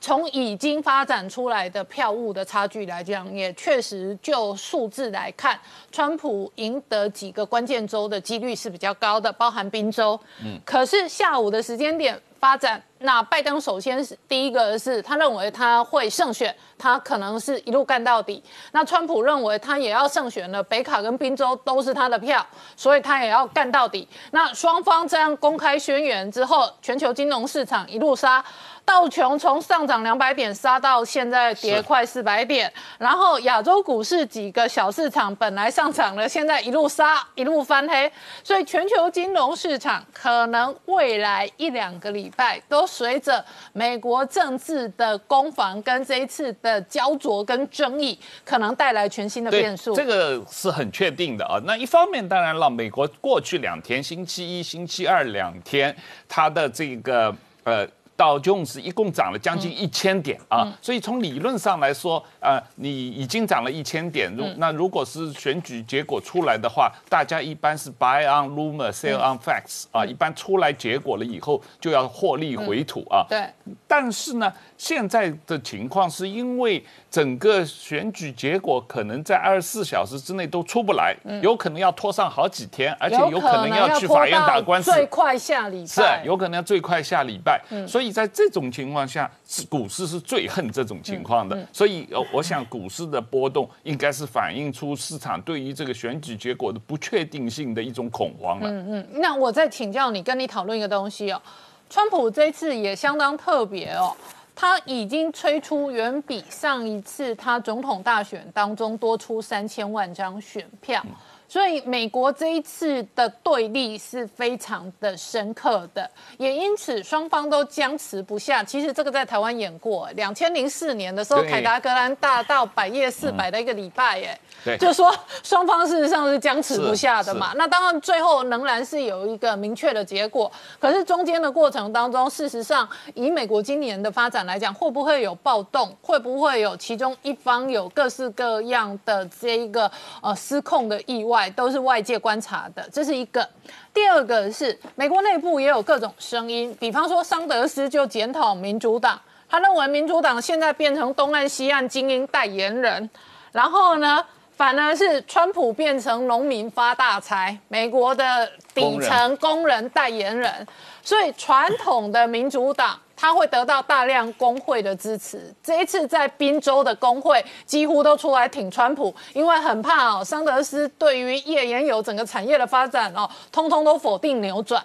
从已经发展出来的票务的差距来讲，也确实就数字来看，川普赢得几个关键州的几率是比较高的，包含宾州。嗯，可是下午的时间点发展，那拜登首先是第一个是他认为他会胜选，他可能是一路干到底。那川普认为他也要胜选了，北卡跟宾州都是他的票，所以他也要干到底。那双方这样公开宣言之后，全球金融市场一路杀。道琼从上涨两百点杀到现在跌快四百点，然后亚洲股市几个小市场本来上涨了，现在一路杀一路翻黑，所以全球金融市场可能未来一两个礼拜都随着美国政治的攻防跟这一次的焦灼跟争议，可能带来全新的变数。这个是很确定的啊。那一方面，当然了，美国过去两天，星期一、星期二两天，它的这个呃。道琼斯一共涨了将近一千点啊，所以从理论上来说，呃，你已经涨了一千点。如那如果是选举结果出来的话，大家一般是 buy on rumor, sell on facts 啊，一般出来结果了以后就要获利回吐啊。对。但是呢，现在的情况是因为整个选举结果可能在二十四小时之内都出不来，有可能要拖上好几天，而且有可能要去法院打官司，最快下礼拜是有可能要最快下礼拜。所以在这种情况下，是股市是最恨这种情况的。所以呃，我想股市的波动应该是反映出市场对于这个选举结果的不确定性的一种恐慌了。嗯嗯，那我再请教你，跟你讨论一个东西哦。川普这次也相当特别哦，他已经吹出远比上一次他总统大选当中多出三千万张选票，所以美国这一次的对立是非常的深刻的，也因此双方都僵持不下。其实这个在台湾演过，两千零四年的时候，凯达格兰大道百夜四百的一个礼拜，耶。对就说双方事实上是僵持不下的嘛。那当然最后仍然是有一个明确的结果，可是中间的过程当中，事实上以美国今年的发展来讲，会不会有暴动？会不会有其中一方有各式各样的这一个呃失控的意外，都是外界观察的，这是一个。第二个是美国内部也有各种声音，比方说桑德斯就检讨民主党，他认为民主党现在变成东岸西岸精英代言人，然后呢？反而是川普变成农民发大财，美国的底层工人代言人，所以传统的民主党他会得到大量工会的支持。这一次在宾州的工会几乎都出来挺川普，因为很怕哦，桑德斯对于页岩油整个产业的发展哦，通通都否定扭转。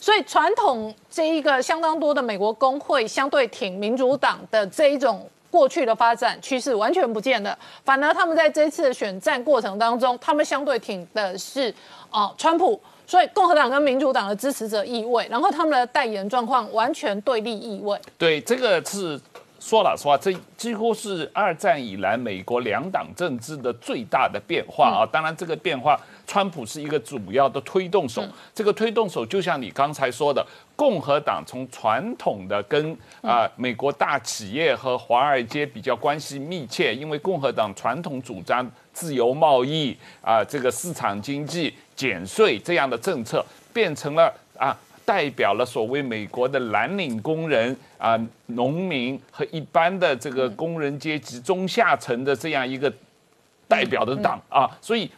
所以传统这一个相当多的美国工会相对挺民主党的这一种。过去的发展趋势完全不见了，反而他们在这次的选战过程当中，他们相对挺的是哦川普，所以共和党跟民主党的支持者意味，然后他们的代言状况完全对立意味。对，这个是说老实话，这几乎是二战以来美国两党政治的最大的变化啊。当然，这个变化，川普是一个主要的推动手。这个推动手就像你刚才说的，共和党从传统的跟啊、美国大企业和华尔街比较关系密切，因为共和党传统主张自由贸易啊、这个市场经济、减税这样的政策，变成了啊。代表了所谓美国的蓝领工人啊、农民和一般的这个工人阶级中下层的这样一个代表的党啊，所以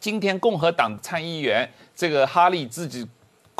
今天共和党参议员这个哈利自己。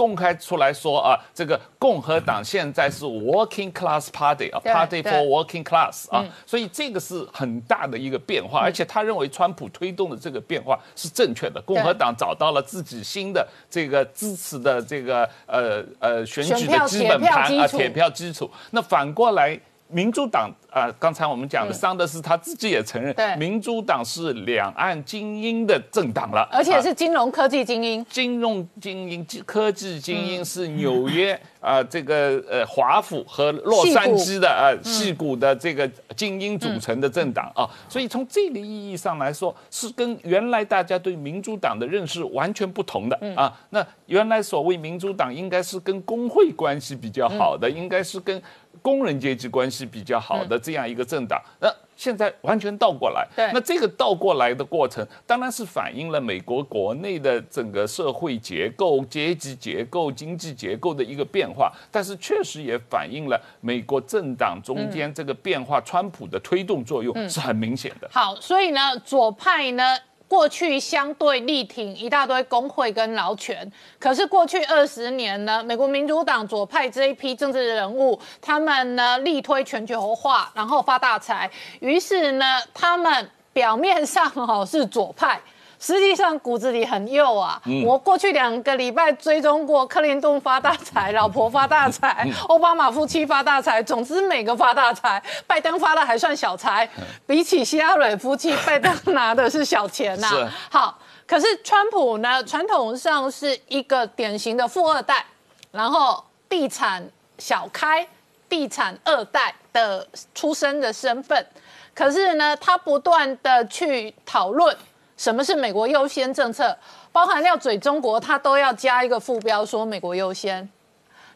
公开出来说啊，这个共和党现在是 working class party 啊，party for working class 啊，所以这个是很大的一个变化，而且他认为川普推动的这个变化是正确的，共和党找到了自己新的这个支持的这个呃呃选举的基本盘啊，铁票基础。那反过来。民主党啊、刚才我们讲的桑德斯他自己也承认对，民主党是两岸精英的政党了，而且啊。是金融科技精英。金融精英、科技精英是纽约 啊、这个呃华府和洛杉矶的啊戏谷的这个精英组成的政党啊，所以从这个意义上来说，是跟原来大家对民主党的认识完全不同的啊。那原来所谓民主党应该是跟工会关系比较好的，应该是跟工人阶级关系比较好的这样一个政党，那现在完全倒过来。对那这个倒过来的过程，当然是反映了美国国内的整个社会结构、阶级结构、经济结构的一个变化，但是确实也反映了美国政党中间这个变化，川普的推动作用是很明显的。好，所以呢，左派呢。过去相对力挺一大堆工会跟劳权，可是过去二十年呢，美国民主党左派这一批政治人物，他们呢力推全球化，然后发大财，于是呢，他们表面上哦是左派。实际上骨子里很幼啊！我过去两个礼拜追踪过克林顿发大财，老婆发大财，奥巴马夫妻发大财，总之每个发大财。拜登发的还算小财，比起希拉蕊夫妻，拜登拿的是小钱呐、是好，可是川普呢，传统上是一个典型的富二代，然后地产小开、地产二代的出身的身份。可是呢，他不断的去讨论什么是美国优先政策，包含要嘴中国，他都要加一个副标说美国优先。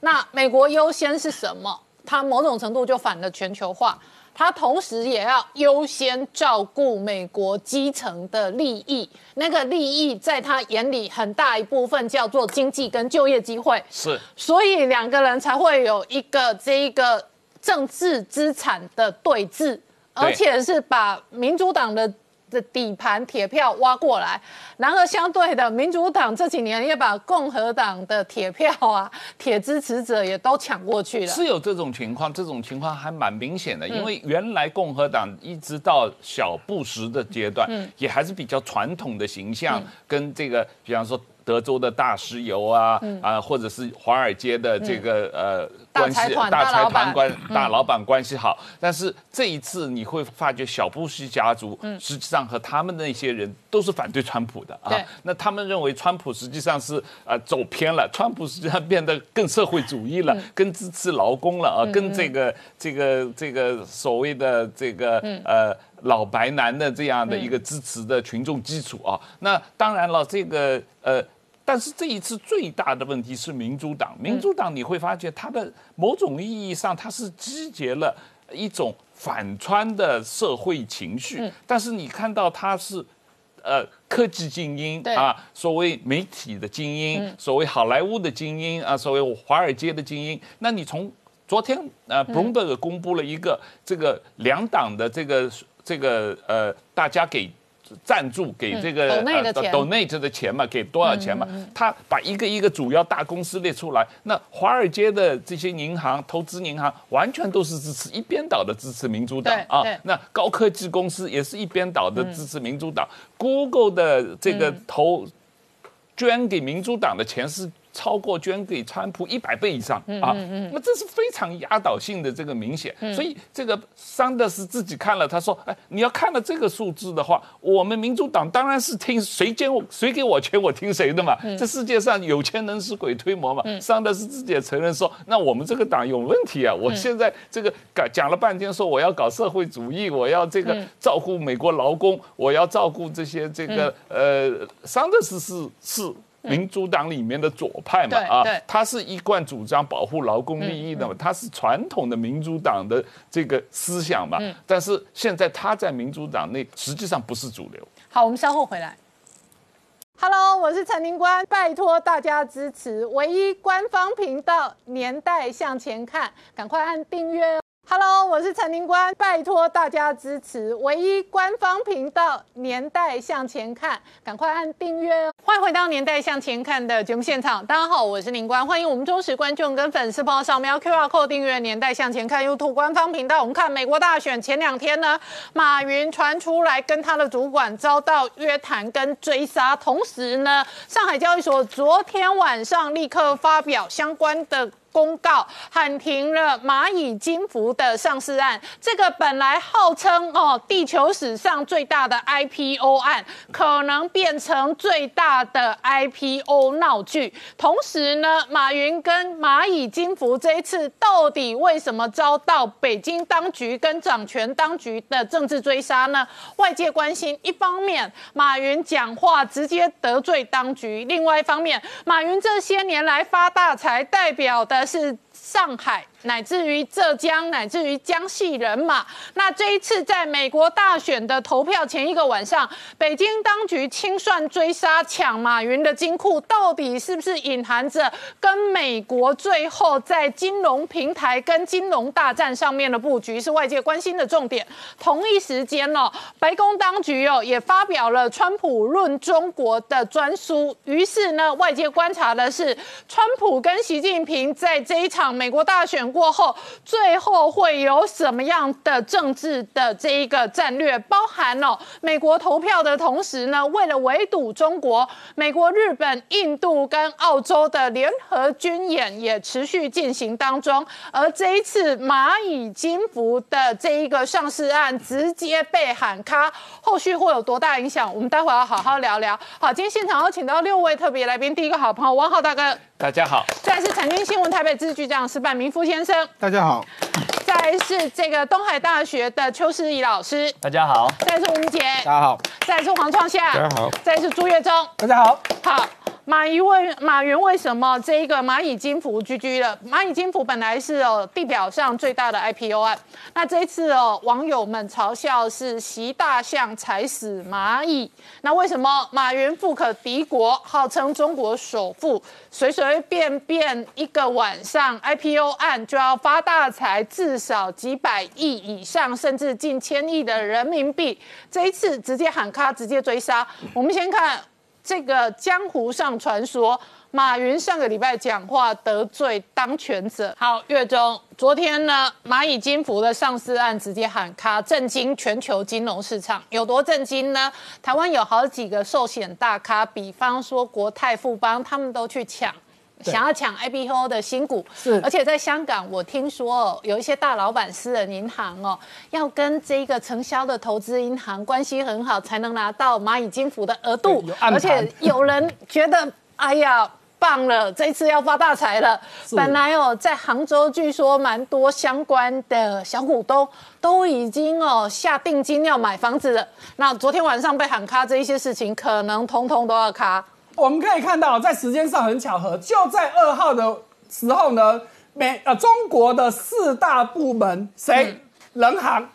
那美国优先是什么？它某种程度就反了全球化，它同时也要优先照顾美国基层的利益。那个利益在他眼里很大一部分叫做经济跟就业机会，是所以两个人才会有一个这一个政治资产的对峙，而且是把民主党的。的底盘铁票挖过来，然而相对的，民主党这几年也把共和党的铁票啊、铁支持者也都抢过去了。是有这种情况，这种情况还蛮明显的，因为原来共和党一直到小布什的阶段，嗯。也还是比较传统的形象，跟这个比方说德州的大石油啊，啊，或者是华尔街的这个呃大关系，大财团关大老板关系好，但是这一次你会发觉小布什家族实际上和他们那些人都是反对川普的啊，那他们认为川普实际上是呃走偏了，川普实际上变得更社会主义了，更支持劳工了啊，跟这个这个这个所谓的这个呃老白男的这样的一个支持的群众基础啊。那当然了，这个呃。但是这一次最大的问题是民主党，民主党你会发觉它的某种意义上它是集结了一种反川的社会情绪，但是你看到它是。呃，科技精英啊，所谓媒体的精英，所谓好莱坞的精英啊，所谓华尔街的精英。那你从昨天呃，Bloomberg 公布了一个这个两党的这个这个呃，大家给。赞助给这个、嗯 donate 的钱 donate 的钱嘛，给多少钱嘛？他把一个一个主要大公司列出来，那华尔街的这些银行、投资银行完全都是支持一边倒的支持民主党啊。那高科技公司也是一边倒的支持民主党、g o o g l e 的这个投捐给民主党的钱是超过捐给川普一百倍以上啊，那这是非常压倒性的这个明显，所以这个桑德斯自己看了，他说，哎，你要看了这个数字的话，我们民主党当然是听谁捐谁给我钱，我听谁的嘛，这世界上有钱能使鬼推磨嘛，桑德斯自己也承认说，那我们这个党有问题啊，我现在这个讲讲了半天说我要搞社会主义，我要这个照顾美国劳工，我要照顾这些这个呃，桑德斯是是。民主党里面的左派嘛，啊他是一贯主张保护劳工利益的嘛，他是传统的民主党的这个思想嘛，但是现在他在民主党内实际上不是主流。好，我们稍后回来。Hello，我是陈宁官，拜托大家支持唯一官方频道《年代向前看》，赶快按订阅哦。Hello，我是陈宁官，拜托大家支持唯一官方频道《年代向前看》，赶快按订阅哦！欢迎回到《年代向前看》的节目现场，大家好，我是宁官，欢迎我们忠实观众跟粉丝朋友扫描 QR Code 订阅《年代向前看》YouTube 官方频道。我们看美国大选前两天呢，马云传出来跟他的主管遭到约谈跟追杀，同时呢，上海交易所昨天晚上立刻发表相关的。公告喊停了蚂蚁金服的上市案，这个本来号称哦地球史上最大的 IPO 案，可能变成最大的 IPO 闹剧。同时呢，马云跟蚂蚁金服这一次到底为什么遭到北京当局跟掌权当局的政治追杀呢？外界关心，一方面马云讲话直接得罪当局，另外一方面，马云这些年来发大财代表的。是上海。乃至于浙江，乃至于江西人马。那这一次在美国大选的投票前一个晚上，北京当局清算追杀抢马云的金库，到底是不是隐含着跟美国最后在金融平台跟金融大战上面的布局，是外界关心的重点。同一时间哦，白宫当局哦也发表了川普论中国的专书。于是呢，外界观察的是，川普跟习近平在这一场美国大选。过后，最后会有什么样的政治的这一个战略？包含了美国投票的同时呢，为了围堵中国，美国、日本、印度跟澳洲的联合军演也持续进行当中。而这一次蚂蚁金服的这一个上市案直接被喊卡，后续会有多大影响？我们待会要好好聊聊。好，今天现场有请到六位特别来宾，第一个好朋友王浩大哥。大家好，再是财经新闻台北支局长石板明夫先生，大家好，再是这个东海大学的邱思怡老师，大家好，再是吴杰，大家好，再是黄创夏，大家好，再是朱月忠，大家好，好。马云为马云为什么这一个蚂蚁金服居居了？蚂蚁金服本来是哦地表上最大的 IPO 案，那这一次哦网友们嘲笑是习大象踩死蚂蚁，那为什么？马云富可敌国，号称中国首富，随随便便一个晚上 IPO 案就要发大财，至少几百亿以上，甚至近千亿的人民币，这一次直接喊卡，直接追杀。我们先看。这个江湖上传说，马云上个礼拜讲话得罪当权者。好，月中昨天呢，蚂蚁金服的上市案直接喊卡，震惊全球金融市场。有多震惊呢？台湾有好几个寿险大咖，比方说国泰富邦，他们都去抢。想要抢 IPO 的新股，是，而且在香港，我听说有一些大老板、私人银行哦，要跟这个承销的投资银行关系很好，才能拿到蚂蚁金服的额度。而且有人觉得，哎呀，棒了，这次要发大财了。本来哦，在杭州据说蛮多相关的小股东都已经哦下定金要买房子了。那昨天晚上被喊卡这一些事情，可能通通都要卡。我们可以看到，在时间上很巧合，就在二号的时候呢，美呃中国的四大部门，谁？人行、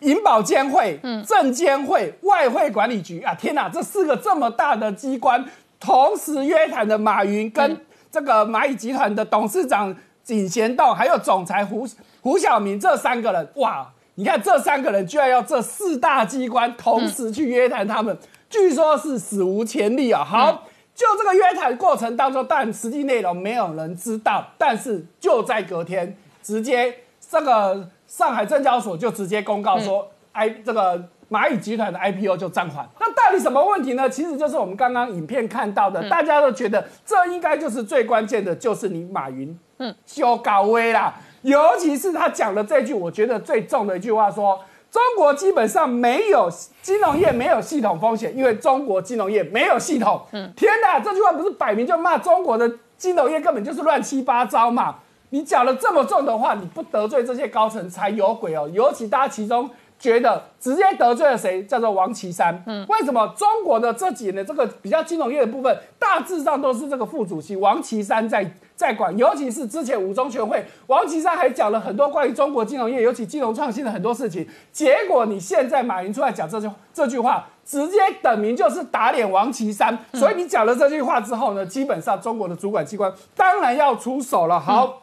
银保监会、证监会、外汇管理局啊！天哪，这四个这么大的机关，同时约谈的马云跟这个蚂蚁集团的董事长井贤栋，还有总裁胡胡晓明这三个人，哇！你看这三个人居然要这四大机关同时去约谈他们。据说是史无前例啊！好，就这个约谈过程当中，但实际内容没有人知道。但是就在隔天，直接这个上海证交所就直接公告说，I 这个蚂蚁集团的 IPO 就暂缓。那到底什么问题呢？其实就是我们刚刚影片看到的，大家都觉得这应该就是最关键的，就是你马云，嗯，修高危啦。尤其是他讲的这句，我觉得最重的一句话说。中国基本上没有金融业没有系统风险，因为中国金融业没有系统。嗯，天哪，这句话不是摆明就骂中国的金融业根本就是乱七八糟嘛？你讲了这么重的话，你不得罪这些高层才有鬼哦。尤其大家其中觉得直接得罪了谁，叫做王岐山。嗯，为什么中国的这几年的这个比较金融业的部分，大致上都是这个副主席王岐山在。在管，尤其是之前五中全会，王岐山还讲了很多关于中国金融业，尤其金融创新的很多事情。结果你现在马云出来讲这句这句话，直接等明就是打脸王岐山。所以你讲了这句话之后呢，基本上中国的主管机关当然要出手了。好，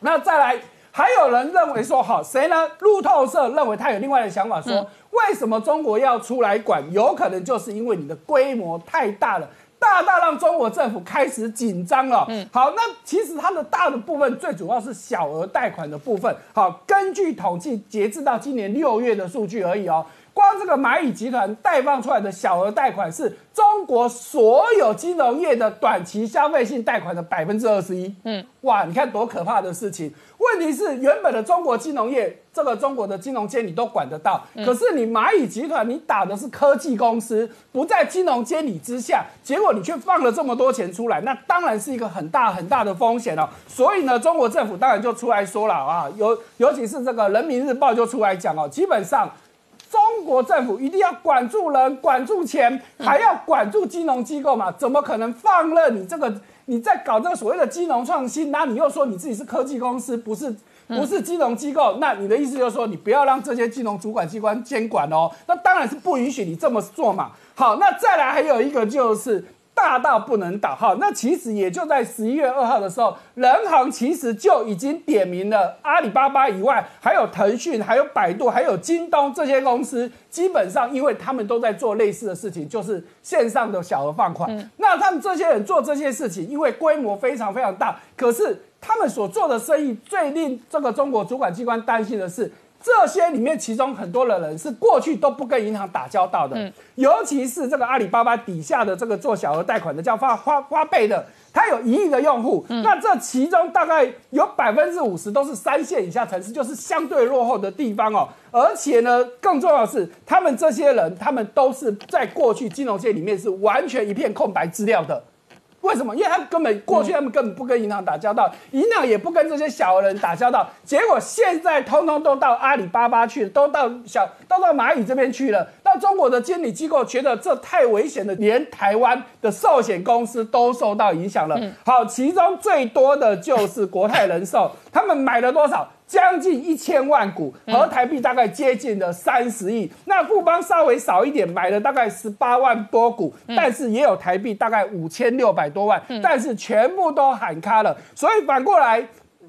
那再来还有人认为说，好，谁呢？路透社认为他有另外的想法，说为什么中国要出来管？有可能就是因为你的规模太大了。大大让中国政府开始紧张了。嗯，好，那其实它的大的部分最主要是小额贷款的部分。好，根据统计，截至到今年六月的数据而已哦。光这个蚂蚁集团贷放出来的小额贷款是中国所有金融业的短期消费性贷款的百分之二十一。嗯，哇，你看多可怕的事情！问题是原本的中国金融业，这个中国的金融监你都管得到，可是你蚂蚁集团，你打的是科技公司，不在金融监理之下，结果你却放了这么多钱出来，那当然是一个很大很大的风险哦。所以呢，中国政府当然就出来说了啊，尤尤其是这个人民日报就出来讲哦，基本上。中国政府一定要管住人、管住钱，还要管住金融机构嘛？怎么可能放任你这个你在搞这个所谓的金融创新？那你又说你自己是科技公司，不是不是金融机构？那你的意思就是说，你不要让这些金融主管机关监管哦？那当然是不允许你这么做嘛。好，那再来还有一个就是。大到不能倒哈，那其实也就在十一月二号的时候，人行其实就已经点名了阿里巴巴以外，还有腾讯、还有百度、还有京东这些公司，基本上因为他们都在做类似的事情，就是线上的小额放款。那他们这些人做这些事情，因为规模非常非常大，可是他们所做的生意最令这个中国主管机关担心的是。这些里面，其中很多的人是过去都不跟银行打交道的，尤其是这个阿里巴巴底下的这个做小额贷款的叫花花花呗的，它有一亿的用户，那这其中大概有百分之五十都是三线以下城市，就是相对落后的地方哦。而且呢，更重要的是，他们这些人，他们都是在过去金融界里面是完全一片空白资料的。为什么？因为他们根本过去他们根本不跟银行打交道，银行也不跟这些小人打交道，结果现在通通都到阿里巴巴去了，都到小都到蚂蚁这边去了。那中国的监理机构觉得这太危险了，连台湾的寿险公司都受到影响了。好，其中最多的就是国泰人寿，他们买了多少？将近一千万股，和台币大概接近了三十亿。那富邦稍微少一点，买了大概十八万多股，但是也有台币大概五千六百多万，但是全部都喊卡了。所以反过来，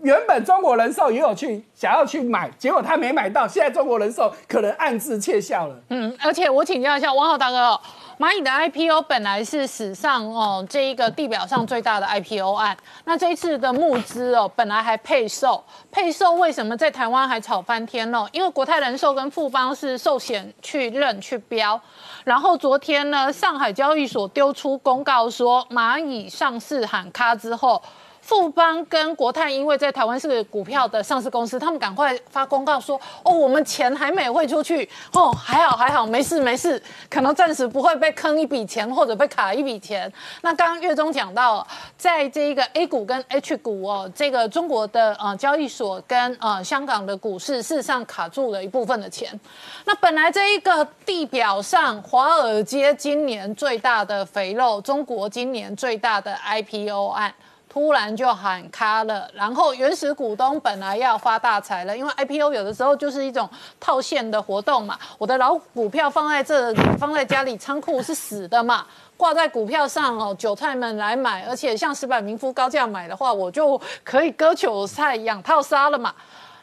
原本中国人寿也有去想要去买，结果他没买到。现在中国人寿可能暗自窃笑了。嗯，而且我请教一下王浩大哥。蚂蚁的 IPO 本来是史上哦这一个地表上最大的 IPO 案，那这一次的募资哦本来还配售，配售为什么在台湾还炒翻天呢？因为国泰人寿跟富邦是寿险去认去标，然后昨天呢上海交易所丢出公告说蚂蚁上市喊卡之后。富邦跟国泰因为在台湾是股票的上市公司，他们赶快发公告说：哦，我们钱还没汇出去，哦，还好还好，没事没事，可能暂时不会被坑一笔钱或者被卡一笔钱。那刚刚月中讲到，在这一个 A 股跟 H 股哦，这个中国的呃交易所跟呃香港的股市事实上卡住了一部分的钱。那本来这一个地表上华尔街今年最大的肥肉，中国今年最大的 IPO 案。突然就喊卡了，然后原始股东本来要发大财了，因为 IPO 有的时候就是一种套现的活动嘛。我的老股票放在这里，放在家里仓库是死的嘛，挂在股票上哦，韭菜们来买，而且像石板民夫高价买的话，我就可以割韭菜养套杀了嘛。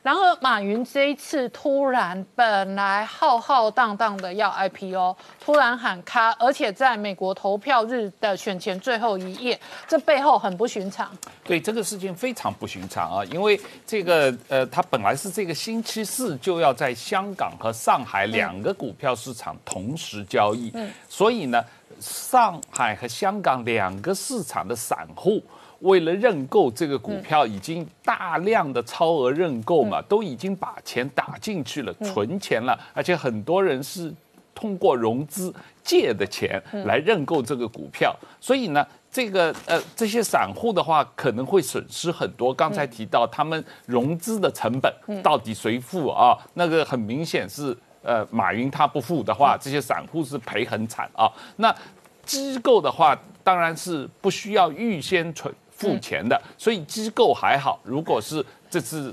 然而，马云这一次突然本来浩浩荡荡的要 IPO，突然喊卡，而且在美国投票日的选前最后一夜，这背后很不寻常。对这个事情非常不寻常啊，因为这个呃，他本来是这个星期四就要在香港和上海两个股票市场同时交易，嗯，所以呢，上海和香港两个市场的散户。为了认购这个股票，已经大量的超额认购嘛，都已经把钱打进去了，存钱了，而且很多人是通过融资借的钱来认购这个股票，所以呢，这个呃这些散户的话可能会损失很多。刚才提到他们融资的成本到底谁付啊？那个很明显是呃马云他不付的话，这些散户是赔很惨啊。那机构的话当然是不需要预先存。付钱的，所以机构还好。如果是这次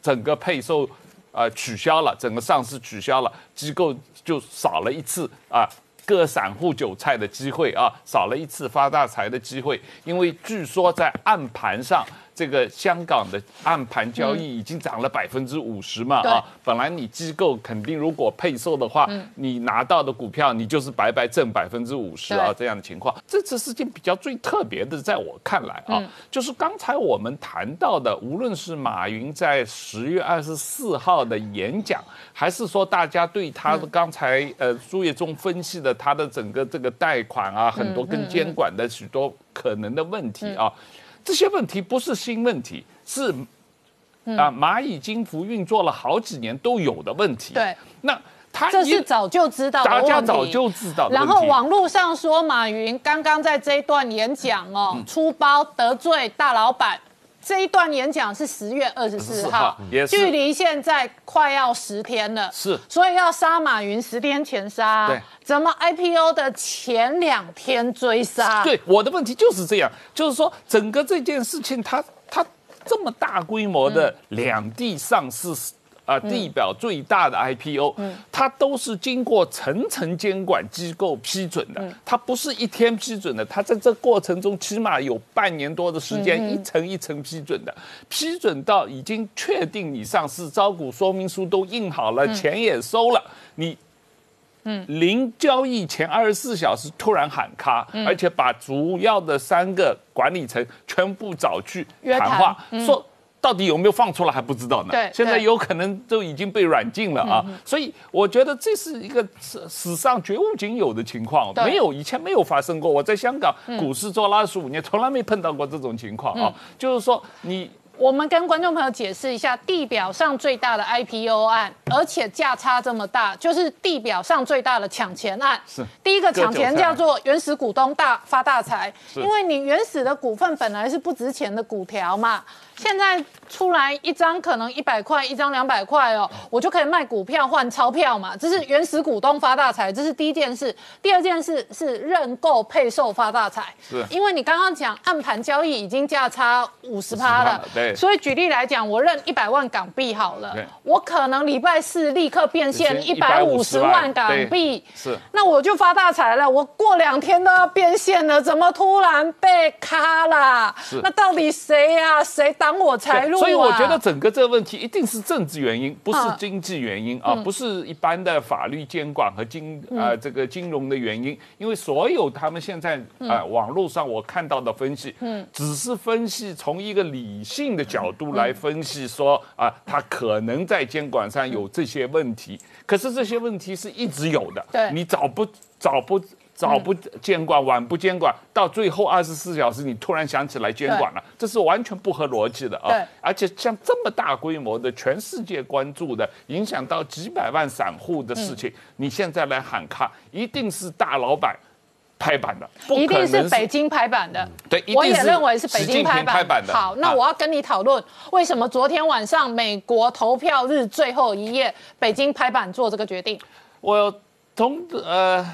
整个配售呃取消了，整个上市取消了，机构就少了一次啊割散户韭菜的机会啊，少了一次发大财的机会。因为据说在暗盘上，这个香港的暗盘交易已经涨了百分之五十嘛对。啊，本来你机构肯定如果配售的话，你拿到的股票你就是白白挣百分之五十啊这样的情况。这次事件比较最特别的，在我看来啊，就是刚才我们谈到的，无论是马云在十月二十四号的演讲，还是说大家对他的刚才呃朱业忠分析的他的整个这个贷款啊，很多跟监管的许多可能的问题啊，这些问题不是新问题，是啊蚂蚁金服运作了好几年都有的问题。对，那他一这是早就知道的大。家早就知道然后网络上说马云刚刚在这一段演讲哦，嗯出包得罪大老板。这一段演讲是十月二十四号号，距离现在快要十天了。是所以要杀马云十天前杀对，怎么 IPO 的前两天追杀？对，我的问题就是这样，就是说整个这件事情它，它这么大规模的两地上市。啊，地表最大的 IPO，、它都是经过层层监管机构批准的，它不是一天批准的，它在这过程中起码有半年多的时间，一层一层批准的，批准到已经确定你上市，招股说明书都印好了，钱也收了，你嗯。零交易前二十四小时突然喊卡，嗯。而且把主要的三个管理层全部找去谈话，说到底有没有放出来还不知道呢。对现在有可能都已经被软禁了啊，所以我觉得这是一个史史上绝无仅有的情况，没有以前没有发生过。我在香港股市做了二十五年，从来没碰到过这种情况啊，就是说你。我们跟观众朋友解释一下，地表上最大的 IPO 案，而且价差这么大，就是地表上最大的抢钱案。是。第一个抢钱叫做原始股东大发大财，因为你原始的股份本来是不值钱的股条嘛，现在出来一张可能一百块，一张两百块哦，我就可以卖股票换钞票嘛，这是原始股东发大财，这是第一件事。第二件事是认购配售发大财，是因为你刚刚讲暗盘交易已经价差五十趴了，对所以举例来讲，我认一百万港币好了，我可能礼拜四立刻变现一百五十万港币，是那我就发大财了。我过两天都要变现了，怎么突然被卡啦？那到底谁呀、谁挡我财路啊？所以我觉得整个这个问题一定是政治原因，不是嗯经济原因啊，不是一般的法律监管和金呃这个金融的原因。因为所有他们现在呃网络上我看到的分析，嗯。只是分析从一个理性的角度来分析说啊，他可能在监管上有这些问题，可是这些问题是一直有的，对。你找不找不。早不监管，晚不监管，到最后二十四小时你突然想起来监管了，这是完全不合逻辑的啊对！而且像这么大规模的、全世界关注的、影响到几百万散户的事情，你现在来喊卡，一定是大老板拍板的，一定是北京拍板的。对，我也认为是北京拍板。的。好，那啊我要跟你讨论，为什么昨天晚上美国投票日最后一夜，北京拍板做这个决定？我从呃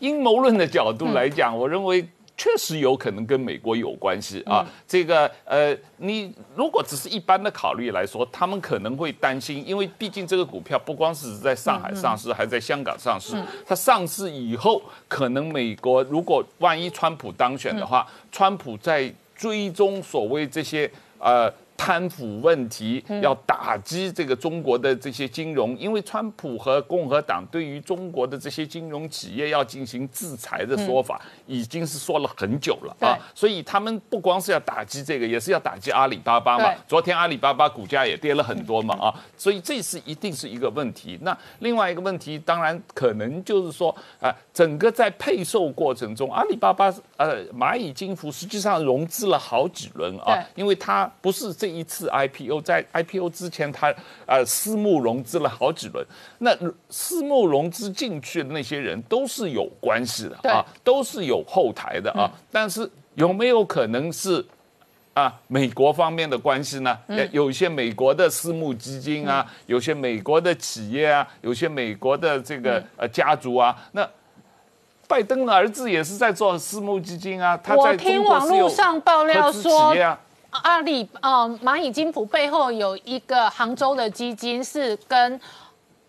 阴谋论的角度来讲，我认为。确实有可能跟美国有关系啊，这个呃，你如果只是一般的考虑来说，他们可能会担心，因为毕竟这个股票不光是在上海上市，还在香港上市，它上市以后，可能美国如果万一川普当选的话，川普在追踪所谓这些呃。贪腐问题要打击这个中国的这些金融，因为川普和共和党对于中国的这些金融企业要进行制裁的说法，已经是说了很久了啊。所以他们不光是要打击这个，也是要打击阿里巴巴嘛。昨天阿里巴巴股价也跌了很多嘛啊，所以这是一定是一个问题。那另外一个问题，当然可能就是说啊、整个在配售过程中，阿里巴巴呃蚂蚁金服实际上融资了好几轮啊，因为它不是这一次 IPO，在 IPO 之前他呃私募融资了好几轮，那私募融资进去的那些人都是有关系的啊，都是有后台的啊，但是有没有可能是？啊，美国方面的关系呢，呃有一些美国的私募基金啊，有些美国的企业啊，有些美国的这个呃家族啊，那拜登的儿子也是在做私募基金啊，他在我听网络上爆料说阿里呃蚂蚁金服背后有一个杭州的基金是跟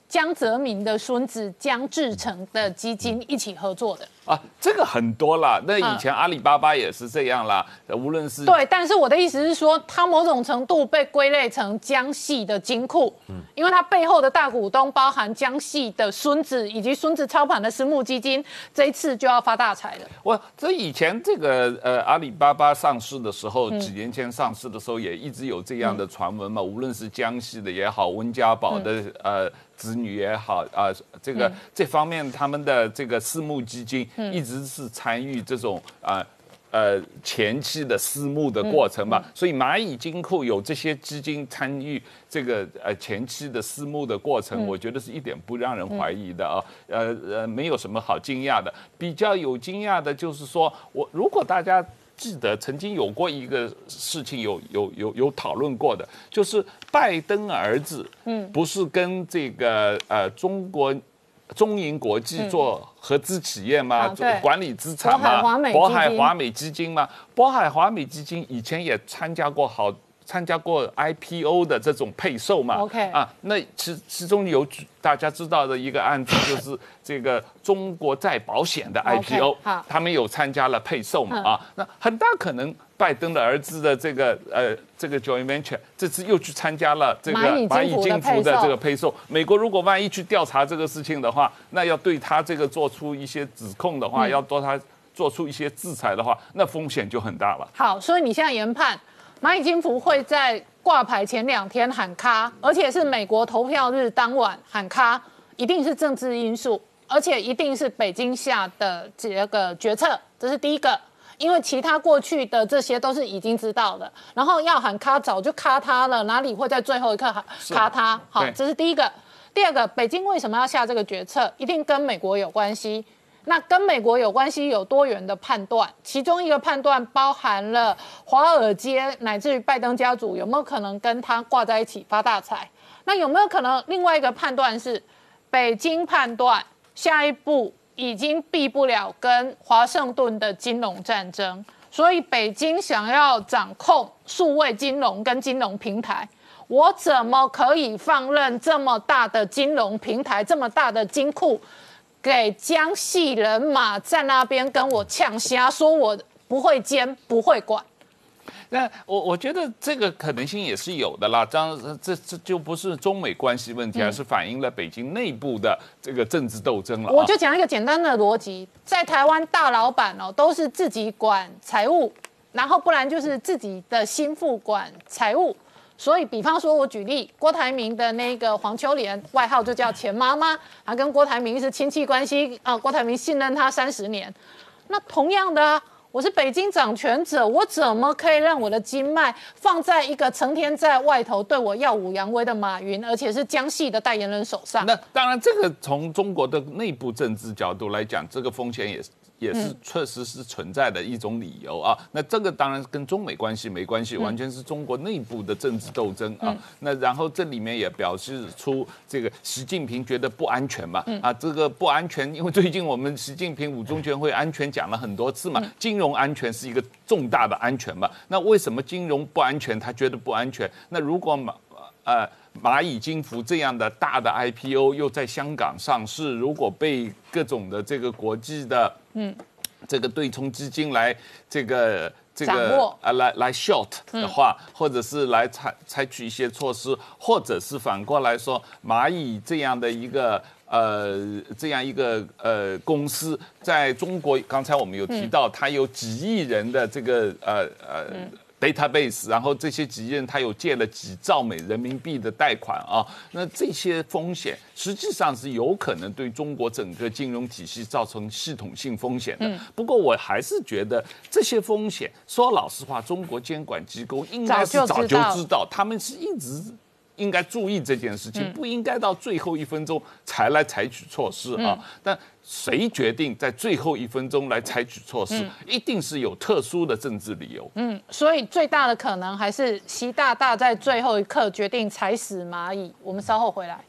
江泽民的孙子江志成的基金一起合作的。啊，这个很多啦。那以嗯前阿里巴巴也是这样啦，呃无论是对，但是我的意思是说，它某种程度被归类成江系的金库，嗯因为它背后的大股东包含江系的孙子以及孙子操盘的私募基金，这一次就要发大财了。我这以前这个呃阿里巴巴上市的时候，几年前上市的时候也一直有这样的传闻嘛，无论是江系的也好，温家宝的呃子女也好啊、这个、这方面他们的这个私募基金一直是参与这种啊。呃，前期的私募的过程吧，所以蚂蚁金库有这些基金参与这个呃前期的私募的过程，我觉得是一点不让人怀疑的啊，呃呃，没有什么好惊讶的。比较有惊讶的就是说，我如果大家记得曾经有过一个事情有有有有讨论过的，就是拜登儿子，嗯，不是跟这个呃中国。中银国际做合资企业吗？管理资产吗？渤海华美基金吗？渤海华美基金以前也参加过好。参加过 IPO 的这种配售嘛。OK 啊，那其其中有大家知道的一个案子，就是这个中国再保险的 IPO，好。他们有参加了配售嘛嗯。啊，那很大可能拜登的儿子的这个呃这个 joint venture 这次又去参加了这个蚂蚁金服的这个配售。美国如果万一去调查这个事情的话，那要对他这个做出一些指控的话，嗯。要对他做出一些制裁的话，那风险就很大了。好，所以你现在研判蚂蚁金服会在挂牌前两天喊卡，而且是美国投票日当晚喊卡，一定是政治因素，而且一定是北京下的这个决策，这是第一个。因为其他过去的这些都是已经知道的，然后要喊卡早就卡他了，哪里会在最后一刻喊卡他？好对，这是第一个。第二个，北京为什么要下这个决策？一定跟美国有关系。那跟美国有关系有多元的判断，其中一个判断包含了华尔街乃至于拜登家族有没有可能跟他挂在一起发大财？那有没有可能另外一个判断是，北京判断下一步已经避不了跟华盛顿的金融战争，所以北京想要掌控数位金融跟金融平台。我怎么可以放任这么大的金融平台、这么大的金库，给江西人马在那边跟我呛瞎，说我不会监、不会管？那我我觉得这个可能性也是有的啦，这样这这就不是中美关系问题，而是反映了北京内部的这个政治斗争了、啊。我就讲一个简单的逻辑，在台湾大老板哦都是自己管财务，然后不然就是自己的心腹管财务。所以，比方说，我举例，郭台铭的那个黄秋莲，外号就叫钱妈妈，她跟郭台铭是亲戚关系啊、郭台铭信任她三十年。那同样的啊，我是北京掌权者，我怎么可以让我的经脉放在一个成天在外头对我耀武扬威的马云，而且是江系的代言人手上？那当然，这个从中国的内部政治角度来讲，这个风险也是。也是确实是存在的一种理由啊。那这个当然跟中美关系没关系，完全是中国内部的政治斗争啊。那然后这里面也表示出这个习近平觉得不安全嘛啊，这个不安全，因为最近我们习近平五中全会安全讲了很多次嘛，金融安全是一个重大的安全嘛。那为什么金融不安全？他觉得不安全。那如果嘛呃蚂蚁金服这样的大的 IPO 又在香港上市，如果被各种的这个国际的嗯。这个对冲基金来这个这个握。啊来来 short 的话，或者是来采采取一些措施，或者是反过来说，蚂蚁这样的一个。呃，这样一个呃公司，在中国，刚才我们有提到，它有几亿人的这个呃呃 database，然后这些几亿人他有借了几兆美人民币的贷款啊，那这些风险实际上是有可能对中国整个金融体系造成系统性风险的。不过我还是觉得这些风险，说老实话，中国监管机构应该是早就知道，他们是一直。应该注意这件事情，不应该到最后一分钟才来采取措施啊。但谁决定在最后一分钟来采取措施，一定是有特殊的政治理由。嗯，所以最大的可能还是习大大在最后一刻决定踩死蚂蚁。我们稍后回来。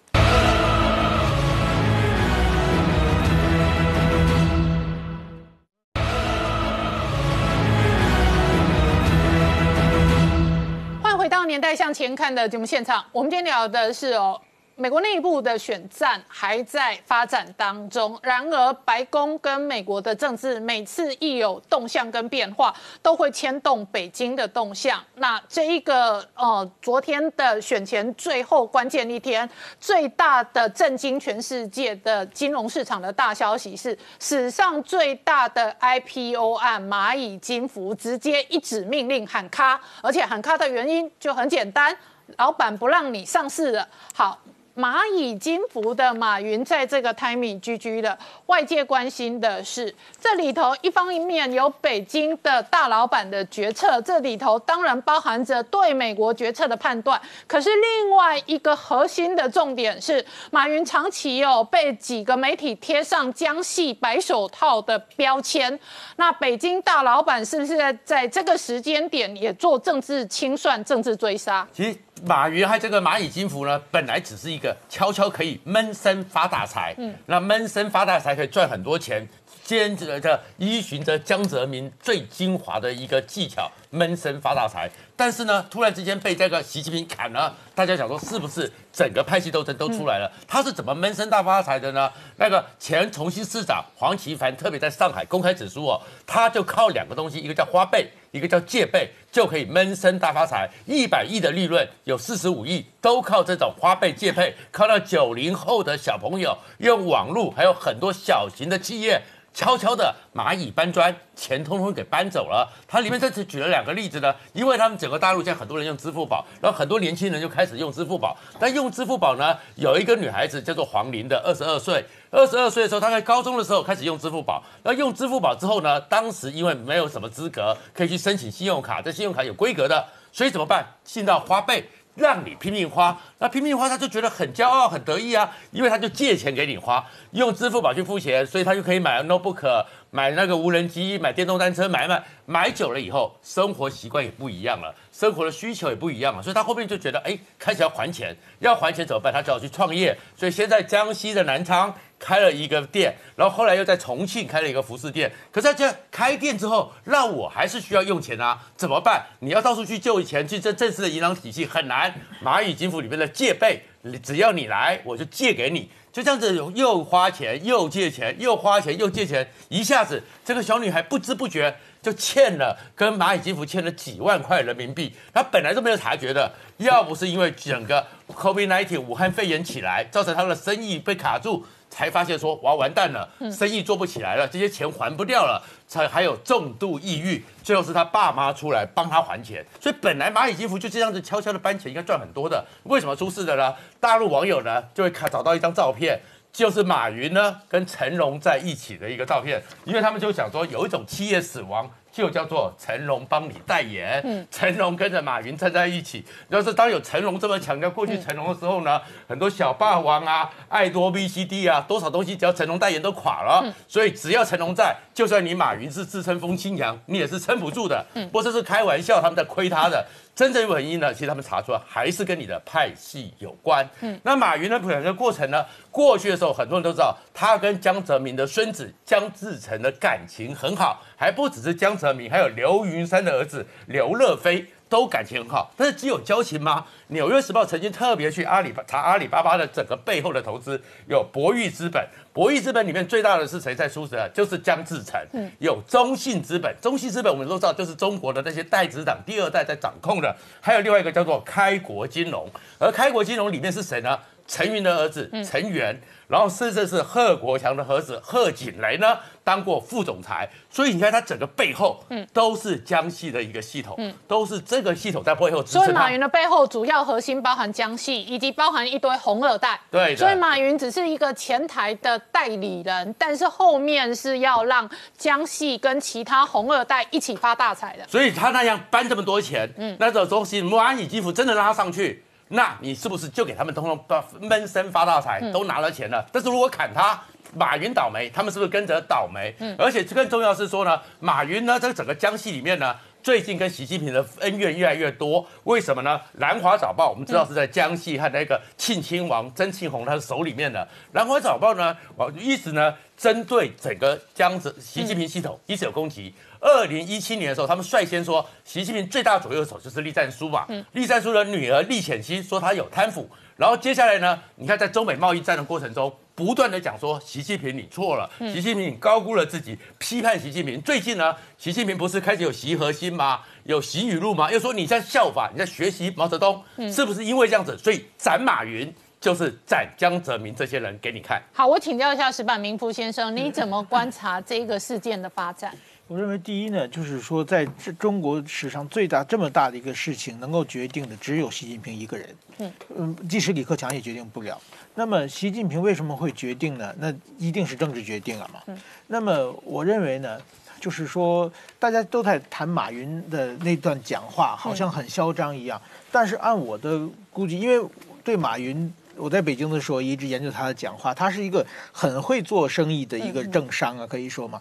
到《年代向前看》的节目现场。我们今天聊的是哦，美国内部的选战还在发展当中。然而，白宫跟美国的政治每次一有动向跟变化，都会牵动北京的动向。那这一个呃，昨天的选前最后关键一天，最大的震惊全世界的金融市场的大消息是，史上最大的 IPO 案蚂蚁金服直接一纸命令喊卡，而且喊卡的原因就很简单。老板不让你上市了，好。蚂蚁金服的马云在这个 timing 居居的，外界关心的是这里头一方面有北京的大老板的决策，这里头当然包含着对美国决策的判断。可是另外一个核心的重点是，马云长期有被几个媒体贴上江系白手套的标签。那北京大老板是不是在在这个时间点也做政治清算、政治追杀？其实。马云还这个蚂蚁金服呢，本来只是一个悄悄可以闷声发大财，嗯，那闷声发大财可以赚很多钱，兼着的依循着江泽民最精华的一个技巧，闷声发大财。但是呢，突然之间被这个习近平砍了，大家想说是不是整个派系斗争都出来了？他是怎么闷声大发财的呢？那个前重庆市长黄奇帆特别在上海公开指出哦，他就靠两个东西，一个叫花呗，一个叫借呗，就可以闷声大发财。一百亿的利润，有四十五亿都靠这种花呗借呗，靠到九零后的小朋友用网络，还有很多小型的企业。悄悄的蚂蚁搬砖，钱通通给搬走了。它里面这次举了两个例子呢，因为他们整个大陆现在很多人用支付宝，然后很多年轻人就开始用支付宝。但用支付宝呢，有一个女孩子叫做黄玲的，二十二岁。二十二岁的时候，她在高中的时候开始用支付宝。那用支付宝之后呢，当时因为没有什么资格可以去申请信用卡，这信用卡有规格的，所以怎么办？信到花呗。让你拼命花，那拼命花他就觉得很骄傲、很得意啊，因为他就借钱给你花，用支付宝去付钱，所以他就可以买 notebook、买那个无人机、买电动单车，买买买久了以后，生活习惯也不一样了，生活的需求也不一样了，所以他后面就觉得，哎，开始要还钱，要还钱怎么办？他只好去创业，所以现在江西的南昌。开了一个店，然后后来又在重庆开了一个服饰店。可是这开店之后，那我还是需要用钱啊，怎么办？你要到处去救钱，去这正式的银行体系很难。蚂蚁金服里面的借呗，只要你来，我就借给你，就这样子又花钱又借钱，又花钱又借钱，一下子这个小女孩不知不觉就欠了跟蚂蚁金服欠了几万块人民币。她本来都没有察觉的，要不是因为整个 COVID-19 武汉肺炎起来，造成她的生意被卡住。才发现说哇完蛋了，生意做不起来了，这些钱还不掉了，才还有重度抑郁，最后是他爸妈出来帮他还钱，所以本来蚂蚁金服就这样子悄悄的搬钱，应该赚很多的，为什么出事的呢？大陆网友呢就会看找到一张照片，就是马云呢跟成龙在一起的一个照片，因为他们就想说有一种企业死亡。就叫做成龙帮你代言，嗯，成龙跟着马云站在一起。要是当有成龙这么强调过去成龙的时候呢，很多小霸王啊、爱多 VCD 啊，多少东西只要成龙代言都垮了。所以只要成龙在，就算你马云是自称风清扬，你也是撑不住的。嗯，不过这是开玩笑，他们在亏他的。真正原因呢，其实他们查出来还是跟你的派系有关。嗯，那马云呢，整个过程呢，过去的时候很多人都知道，他跟江泽民的孙子江志成的感情很好，还不只是江泽民，还有刘云山的儿子刘乐飞。都感情很好，但是只有交情吗？纽约时报曾经特别去阿里查阿里巴巴的整个背后的投资，有博裕资本，博裕资本里面最大的是谁在出资？就是江志成。嗯，有中信资本，中信资本我们都知道，就是中国的那些代资党第二代在掌控的。还有另外一个叫做开国金融，而开国金融里面是谁呢？陈云的儿子陈元，然后甚至是贺国强的儿子贺锦雷呢，当过副总裁，所以你看他整个背后，嗯，都是江系的一个系统，嗯，都是这个系统在背后支撑。所以马云的背后主要核心包含江系，以及包含一堆红二代。对，所以马云只是一个前台的代理人，但是后面是要让江系跟其他红二代一起发大财的。所以他那样搬这么多钱，嗯，那种东西，蚂蚁金服真的拉上去。那你是不是就给他们通通把闷声发大财，都拿了钱了？但是如果砍他，马云倒霉，他们是不是跟着倒霉？嗯，而且更重要是说呢，马云呢，在整个江西里面呢，最近跟习近平的恩怨越来越多，为什么呢？南华早报我们知道是在江西和那个庆亲王曾庆红他的手里面的。南华早报呢，我一直呢针对整个江子习近平系统一直有攻击。二零一七年的时候，他们率先说习近平最大左右手就是栗战书嘛，栗战书的女儿栗浅溪说他有贪腐。然后接下来呢，你看在中美贸易战的过程中。不断的讲说习近平你错了，习近平你高估了自己，批判习近平。最近呢，习近平不是开始有习核心吗？有习语录吗？又说你在效法，你在学习毛泽东，是不是因为这样子，所以斩马云就是斩江泽民这些人给你看？好，我请教一下石板明夫先生，你怎么观察这个事件的发展？我认为第一呢，就是说在这中国史上最大这么大的一个事情，能够决定的只有习近平一个人。嗯嗯，即使李克强也决定不了。那么习近平为什么会决定呢？那一定是政治决定了嘛。那么我认为呢，就是说大家都在谈马云的那段讲话，好像很嚣张一样。但是按我的估计，因为对马云，我在北京的时候一直研究他的讲话，他是一个很会做生意的一个政商啊，可以说嘛。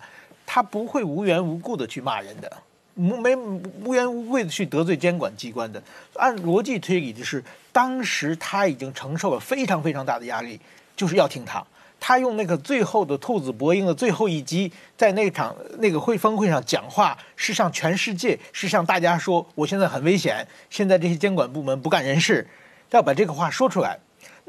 他不会无缘无故的去骂人的，没无缘无故的去得罪监管机关的。按逻辑推理，就是当时他已经承受了非常非常大的压力，就是要听他。他用那个最后的兔子博鹰的最后一击，在那场那个会峰会上讲话，是向全世界，是向大家说，我现在很危险，现在这些监管部门不干人事，要把这个话说出来。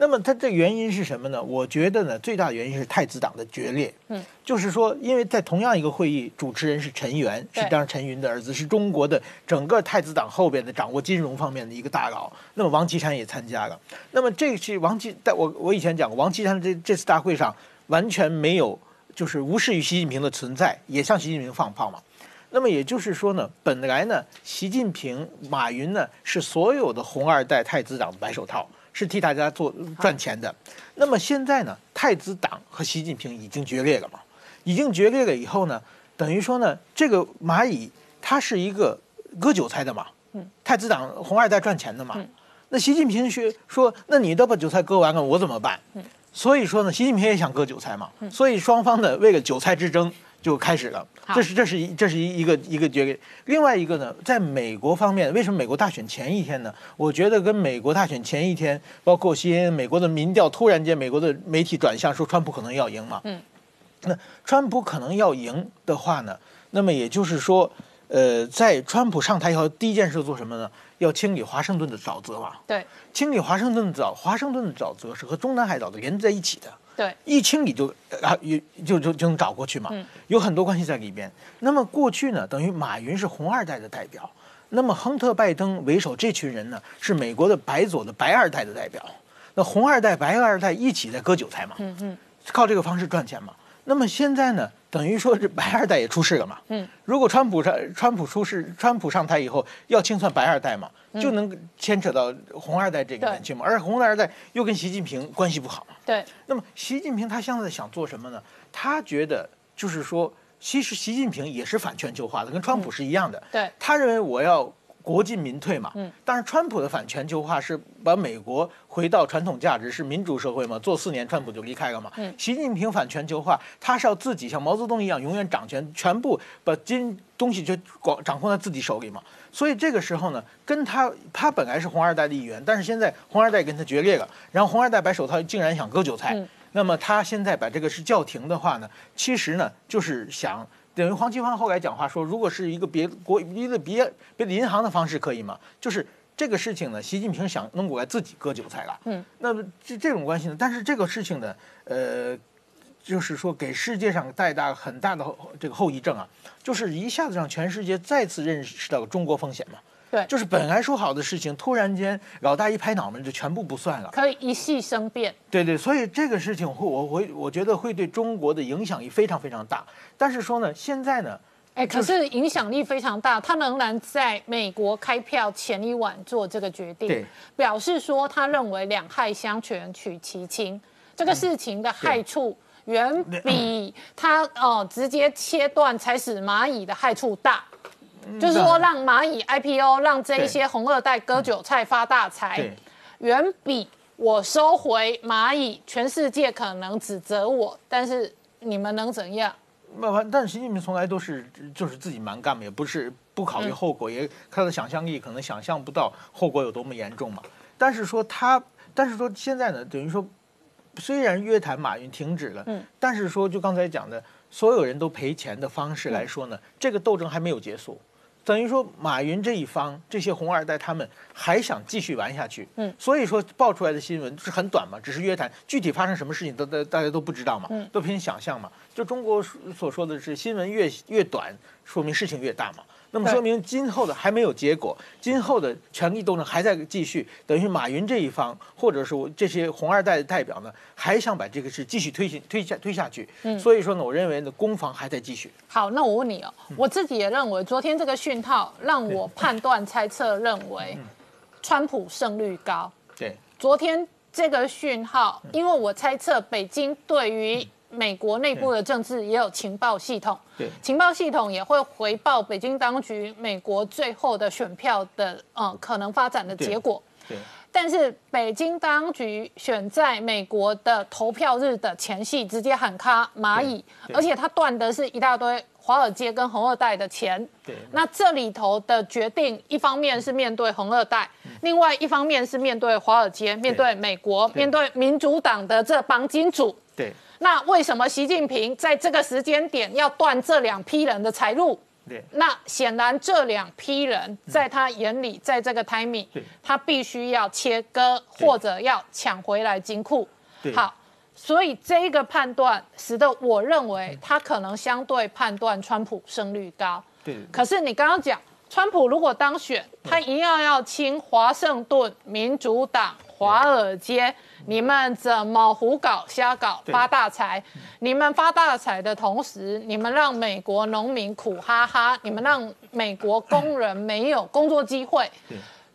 那么它的原因是什么呢？我觉得呢，最大的原因是太子党的决裂。嗯，就是说，因为在同样一个会议，主持人是陈元，是当然陈云的儿子，是中国的整个太子党后边的掌握金融方面的一个大佬。那么王岐山也参加了。那么这是王岐，在我我以前讲过，王岐山这这次大会上完全没有就是无视于习近平的存在，也向习近平放炮嘛。那么也就是说呢，本来呢，习近平、马云呢是所有的红二代太子党的白手套。是替大家做赚钱的，那么现在呢？太子党和习近平已经决裂了嘛？已经决裂了以后呢，等于说呢，这个蚂蚁它是一个割韭菜的嘛？嗯，太子党红二代赚钱的嘛？那习近平学说，那你都把韭菜割完了，我怎么办？嗯，所以说呢，习近平也想割韭菜嘛？所以双方呢，为了韭菜之争。就开始了，这是这是一这是一一个一个决定另外一个呢，在美国方面，为什么美国大选前一天呢？我觉得跟美国大选前一天，包括些美国的民调，突然间美国的媒体转向说川普可能要赢嘛。嗯，那川普可能要赢的话呢，那么也就是说，呃，在川普上台以后，第一件事做什么呢？要清理华盛顿的沼泽嘛。对，清理华盛顿的沼，华盛顿的沼泽是和中南海沼泽连在一起的。对，一清理就啊，就就就能找过去嘛，有很多关系在里边。那么过去呢，等于马云是红二代的代表，那么亨特拜登为首这群人呢，是美国的白左的白二代的代表。那红二代、白二代一起在割韭菜嘛，嗯嗯，靠这个方式赚钱嘛。那么现在呢？等于说是白二代也出事了嘛？嗯，如果川普上川普出事，川普上台以后要清算白二代嘛，就能牵扯到红二代这个感情嘛。而红二代又跟习近平关系不好嘛。对。那么习近平他现在想做什么呢？他觉得就是说，其实习近平也是反全球化的，跟川普是一样的。对。他认为我要。国进民退嘛，嗯，但是川普的反全球化是把美国回到传统价值，是民主社会嘛？做四年，川普就离开了嘛。嗯，习近平反全球化，他是要自己像毛泽东一样，永远掌权，全部把金东西就管掌控在自己手里嘛。所以这个时候呢，跟他他本来是红二代的一员，但是现在红二代跟他决裂了，然后红二代白手套竟然想割韭菜，那么他现在把这个是叫停的话呢，其实呢就是想。等于黄奇帆后来讲话说，如果是一个别国一个别别的银行的方式可以吗？就是这个事情呢，习近平想弄过来自己割韭菜了。嗯，那么这这种关系呢？但是这个事情呢，呃，就是说给世界上带大很大的这个后遗症啊，就是一下子让全世界再次认识到中国风险嘛。对，就是本来说好的事情，突然间老大一拍脑门就全部不算了，可以一系生变。对对，所以这个事情会，我会我觉得会对中国的影响力非常非常大。但是说呢，现在呢，哎，可是影响力非常大，他仍然在美国开票前一晚做这个决定，表示说他认为两害相权取其轻，这个事情的害处远比他哦直接切断才使蚂蚁的害处大。就是说，让蚂蚁 IPO，让这一些红二代割韭菜发大财，远比我收回蚂蚁，全世界可能指责我，但是你们能怎样？那但是习近平从来都是就是自己蛮干嘛，也不是不考虑后果，也他的想象力可能想象不到后果有多么严重嘛。但是说他，但是说现在呢，等于说虽然约谈马云停止了，嗯。但是说就刚才讲的，所有人都赔钱的方式来说呢，这个斗争还没有结束。等于说，马云这一方这些红二代他们还想继续玩下去，嗯所以说爆出来的新闻是很短嘛，只是约谈，具体发生什么事情都大大家都不知道嘛，嗯都凭想象嘛。就中国所说的是新闻越越短，说明事情越大嘛。那么说明今后的还没有结果，今后的权力斗争还在继续，等于马云这一方或者是我这些红二代的代表呢，还想把这个事继续推行推下推下去。嗯所以说呢，我认为呢，攻防还在继续。好，那我问你哦，我自己也认为，昨天这个讯号让我判断、猜测认为，川普胜率高。对，昨天这个讯号，因为我猜测北京对于美国内部的政治也有情报系统，对。情报系统也会回报北京当局美国最后的选票的呃可能发展的结果。对，但是北京当局选在美国的投票日的前夕直接喊卡蚂蚁，而且他断的是一大堆华尔街跟红二代的钱。对。那这里头的决定，一方面是面对红二代，另外一方面是面对华尔街、面对美国、面对民主党的这帮金主。对，那为什么习近平在这个时间点要断这两批人的财路？对，那显然这两批人在他眼里，在这个 timing，他必须要切割或者要抢回来金库。好，所以这一个判断使得我认为他可能相对判断川普胜率高。对对可是你刚刚讲，川普如果当选，他一样要清华盛顿、民主党、华尔街，你们怎么胡搞瞎搞发大财？你们发大财的同时，你们让美国农民苦哈哈，你们让美国工人没有工作机会。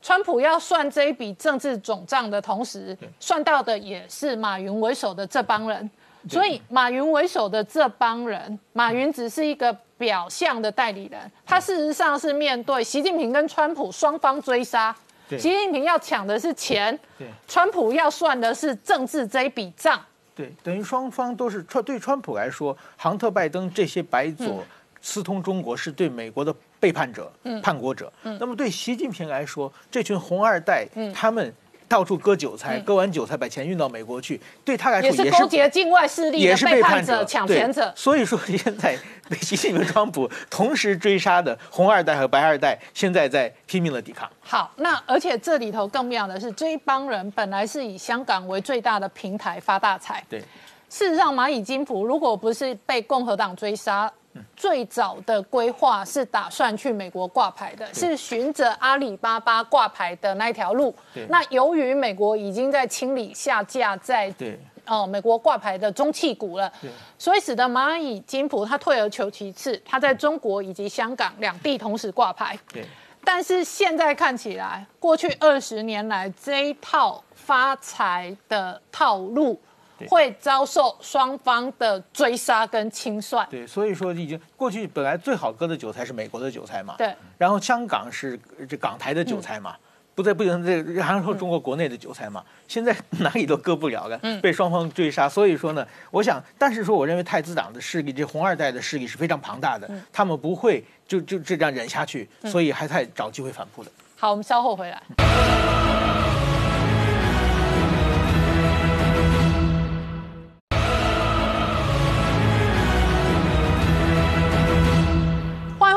川普要算这一笔政治总账的同时，算到的也是马云为首的这帮人。所以马云为首的这帮人，马云只是一个表象的代理人，他事实上是面对习近平跟川普双方追杀。对。习近平要抢的是钱对，川普要算的是政治这一笔账。对，等于双方都是川对川普来说，杭特、拜登这些白左私通中国是对美国的背叛者、叛国者。那么对习近平来说，这群红二代，他们到处割韭菜，割完韭菜把钱运到美国去，对他来说也也是勾结境外势力也是的背叛叛者、抢钱者。所以说，现在被习近平、川普 同时追杀的红二代和白二代，现在在拼命的抵抗。好，那而且这里头更妙的是，这一帮人本来是以香港为最大的平台发大财。对，事实上，蚂蚁金服如果不是被共和党追杀，最早的规划是打算去美国挂牌的，是循着阿里巴巴挂牌的那一条路。那由于美国已经在清理下架在对。哦，美国挂牌的中气股了，所以使得蚂蚁金服它退而求其次，它在中国以及香港两地同时挂牌。对。但是现在看起来，过去二十年来这一套发财的套路对会遭受双方的追杀跟清算。对，所以说已经过去本来最好割的韭菜是美国的韭菜嘛，对，然后香港是这港台的韭菜嘛。不在不行，这然后中国国内的韭菜嘛，现在 哪里都割不了了，被双方追杀。所以说呢，我想，但是说，我认为太子党的势力，这红二代的势力是非常庞大的，他们不会就就就这样忍下去，所以还在找机会反扑的。好，我们稍后回来。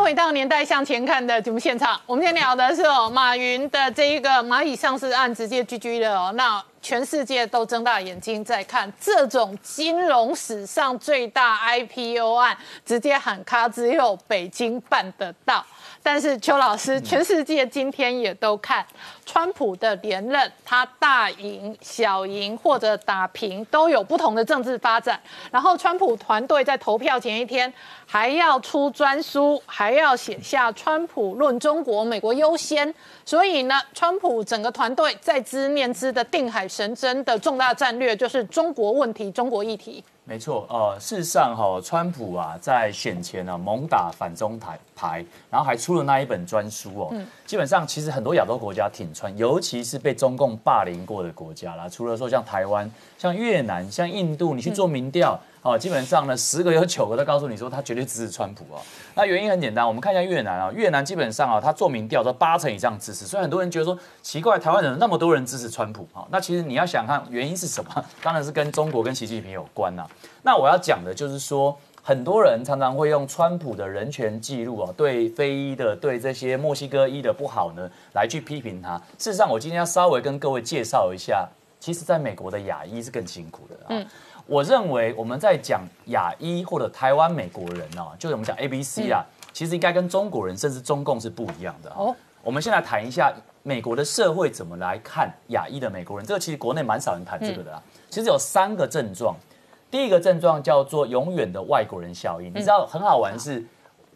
回到《年代向前看》的节目现场。我们今天聊的是哦，马云的这一个蚂蚁上市案直接 GG 了哦。那全世界都睁大眼睛在看这种金融史上最大 IPO 案，直接喊卡，只有北京办得到。但是邱老师，全世界今天也都看川普的连任，他大赢、小赢或者打平都有不同的政治发展。然后川普团队在投票前一天还要出专书，还要写下“川普论中国，美国优先”。所以呢，川普整个团队在知念之的定海神针的重大战略就是中国问题、中国议题。没错，呃，事实上哈、川普啊，在选前呢、猛打反中台牌，然后还出了那一本专书哦。基本上，其实很多亚洲国家挺川，尤其是被中共霸凌过的国家啦。除了说像台湾、像越南、像印度，你去做民调。哦，基本上呢，十个有九个都告诉你说他绝对支持川普哦。那原因很简单，我们看一下越南啊，越南基本上啊，他做民调都八成以上支持，所以很多人觉得说奇怪，台湾人那么多人支持川普啊、那其实你要想看原因是什么，当然是跟中国跟习近平有关呐、那我要讲的就是说，很多人常常会用川普的人权记录啊，对非裔的、对这些墨西哥裔的不好呢，来去批评他。事实上，我今天要稍微跟各位介绍一下，其实在美国的亚裔是更辛苦的啊。我认为我们在讲亚裔或者台湾美国人哦，就是我们讲 A B C 啊，其实应该跟中国人甚至中共是不一样的哦。我们先来谈一下美国的社会怎么来看亚裔的美国人，这个其实国内蛮少人谈这个的啦。其实有三个症状，第一个症状叫做永远的外国人效应。你知道很好玩是，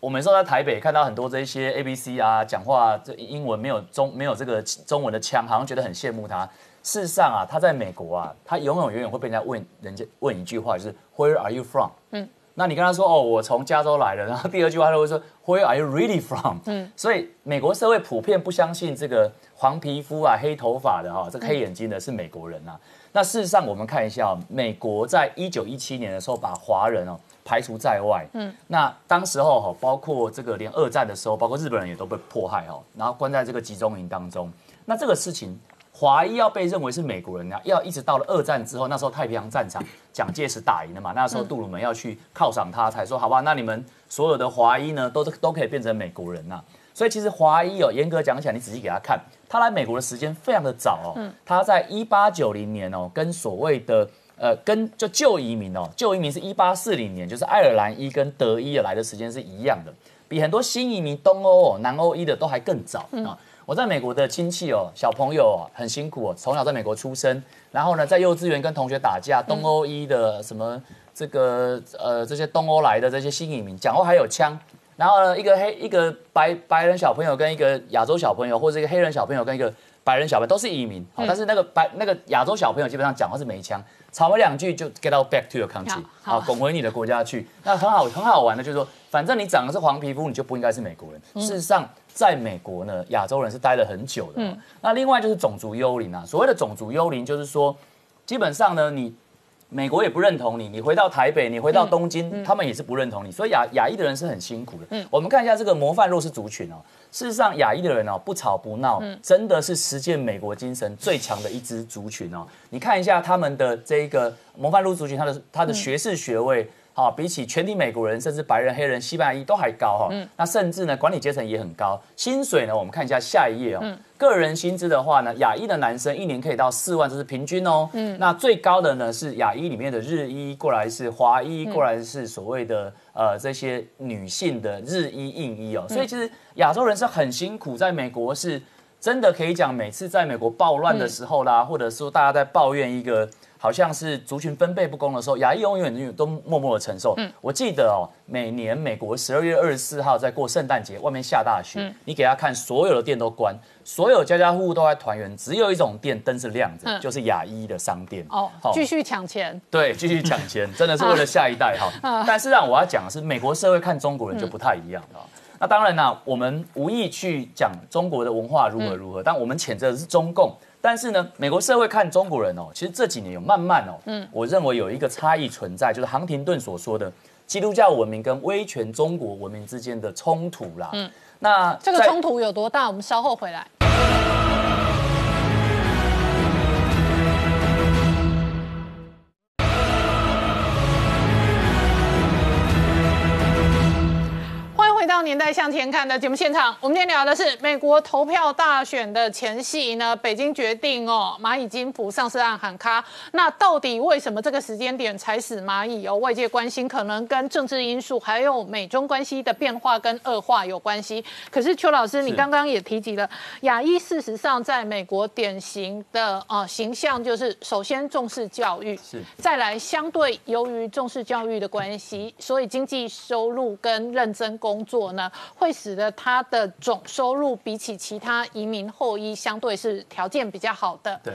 我们说在台北看到很多这些 A B C 啊，讲话这英文没有中没有这个中文的腔，好像觉得很羡慕他。事实上啊，他在美国啊，他永远永远会被人家问人家问一句话，就是 Where are you from？嗯，那你跟他说哦，我从加州来的，然后第二句话他会说 Where are you really from？嗯，所以美国社会普遍不相信这个黄皮肤啊、黑头发的哈、这个黑眼睛的是美国人啊。那事实上，我们看一下、哦，美国在一九一七年的时候把华人哦排除在外。嗯，那当时候哈、包括这个连二战的时候，包括日本人也都被迫害哦，然后关在这个集中营当中。那这个事情，华裔要被认为是美国人啊，要一直到了二战之后，那时候太平洋战场蒋介石打赢了嘛，那时候杜鲁门要去犒赏他，才说好吧，那你们所有的华裔呢，都都可以变成美国人呐、所以其实华裔哦，严格讲起来，你仔细给他看，他来美国的时间非常的早哦。他在一八九零年哦，跟所谓的呃，跟就旧移民哦，旧移民是一八四零年，就是爱尔兰裔跟德裔来的时间是一样的，比很多新移民东欧哦、南欧裔的都还更早啊。我在美国的亲戚哦，小朋友哦，很辛苦哦，从小在美国出生，然后呢，在幼稚园跟同学打架，东欧裔的什么这个呃这些东欧来的这些新移民，讲话还有枪。然后呢，一个黑一个白白人小朋友跟一个亚洲小朋友，或者一个黑人小朋友跟一个白人小朋友都是移民，好、但是那个白那个亚洲小朋友基本上讲话是没腔，吵了两句就 get out back to your country，好好，滚回你的国家去。那很好很好玩的，就是说，反正你长的是黄皮肤，你就不应该是美国人。事实上，在美国呢，亚洲人是待了很久的、嗯。那另外就是种族幽灵啊，所谓的种族幽灵就是说，基本上呢，你美国也不认同你，你回到台北，你回到东京，他们也是不认同你，所以亚亚裔的人是很辛苦的。嗯我们看一下这个模范弱势族群哦，事实上亚裔的人哦，不吵不闹，真的是实践美国精神最强的一支族群哦。你看一下他们的这个模范弱势族群，他的他的学士学位。好、比起全体美国人，甚至白人、黑人、西班牙裔都还高哈、那甚至呢，管理阶层也很高。薪水呢，我们看一下下一页哦。个人薪资的话呢，亚裔的男生一年可以到四万，这是平均哦。嗯，那最高的呢是亚裔里面的日裔，过来是华裔，过来是所谓的呃这些女性的日裔、印裔哦。所以其实亚洲人是很辛苦，在美国是真的可以讲，每次在美国暴乱的时候啦，或者说大家在抱怨一个。好像是族群分配不公的时候，亚裔永远永远都默默的承受。嗯我记得哦，每年美国十二月二十四号在过圣诞节，外面下大雪，你给他看，所有的店都关，所有家家户户都在团圆，只有一种店灯是亮着，就是亚裔的商店。哦好，继续抢钱。对，继续抢钱，真的是为了下一代哈。但是让我要讲的是，美国社会看中国人就不太一样了。那当然啦，我们无意去讲中国的文化如何如何，但我们谴责的是中共。但是呢，美国社会看中国人哦，其实这几年有慢慢哦，嗯，我认为有一个差异存在，就是杭廷顿所说的基督教文明跟威权中国文明之间的冲突啦。嗯，那这个冲突有多大？我们稍后回来。年代向前看》的节目现场。我们今天聊的是美国投票大选的前夕呢，北京决定哦，蚂蚁金服上市案喊卡。那到底为什么这个时间点踩死蚂蚁？哦，外界关心可能跟政治因素，还有美中关系的变化跟恶化有关系。可是邱老师，你刚刚也提及了，亚裔事实上在美国典型的呃形象就是首先重视教育，是再来相对由于重视教育的关系，所以经济收入跟认真工作呢，会使得他的总收入比起其他移民后裔相对是条件比较好的。对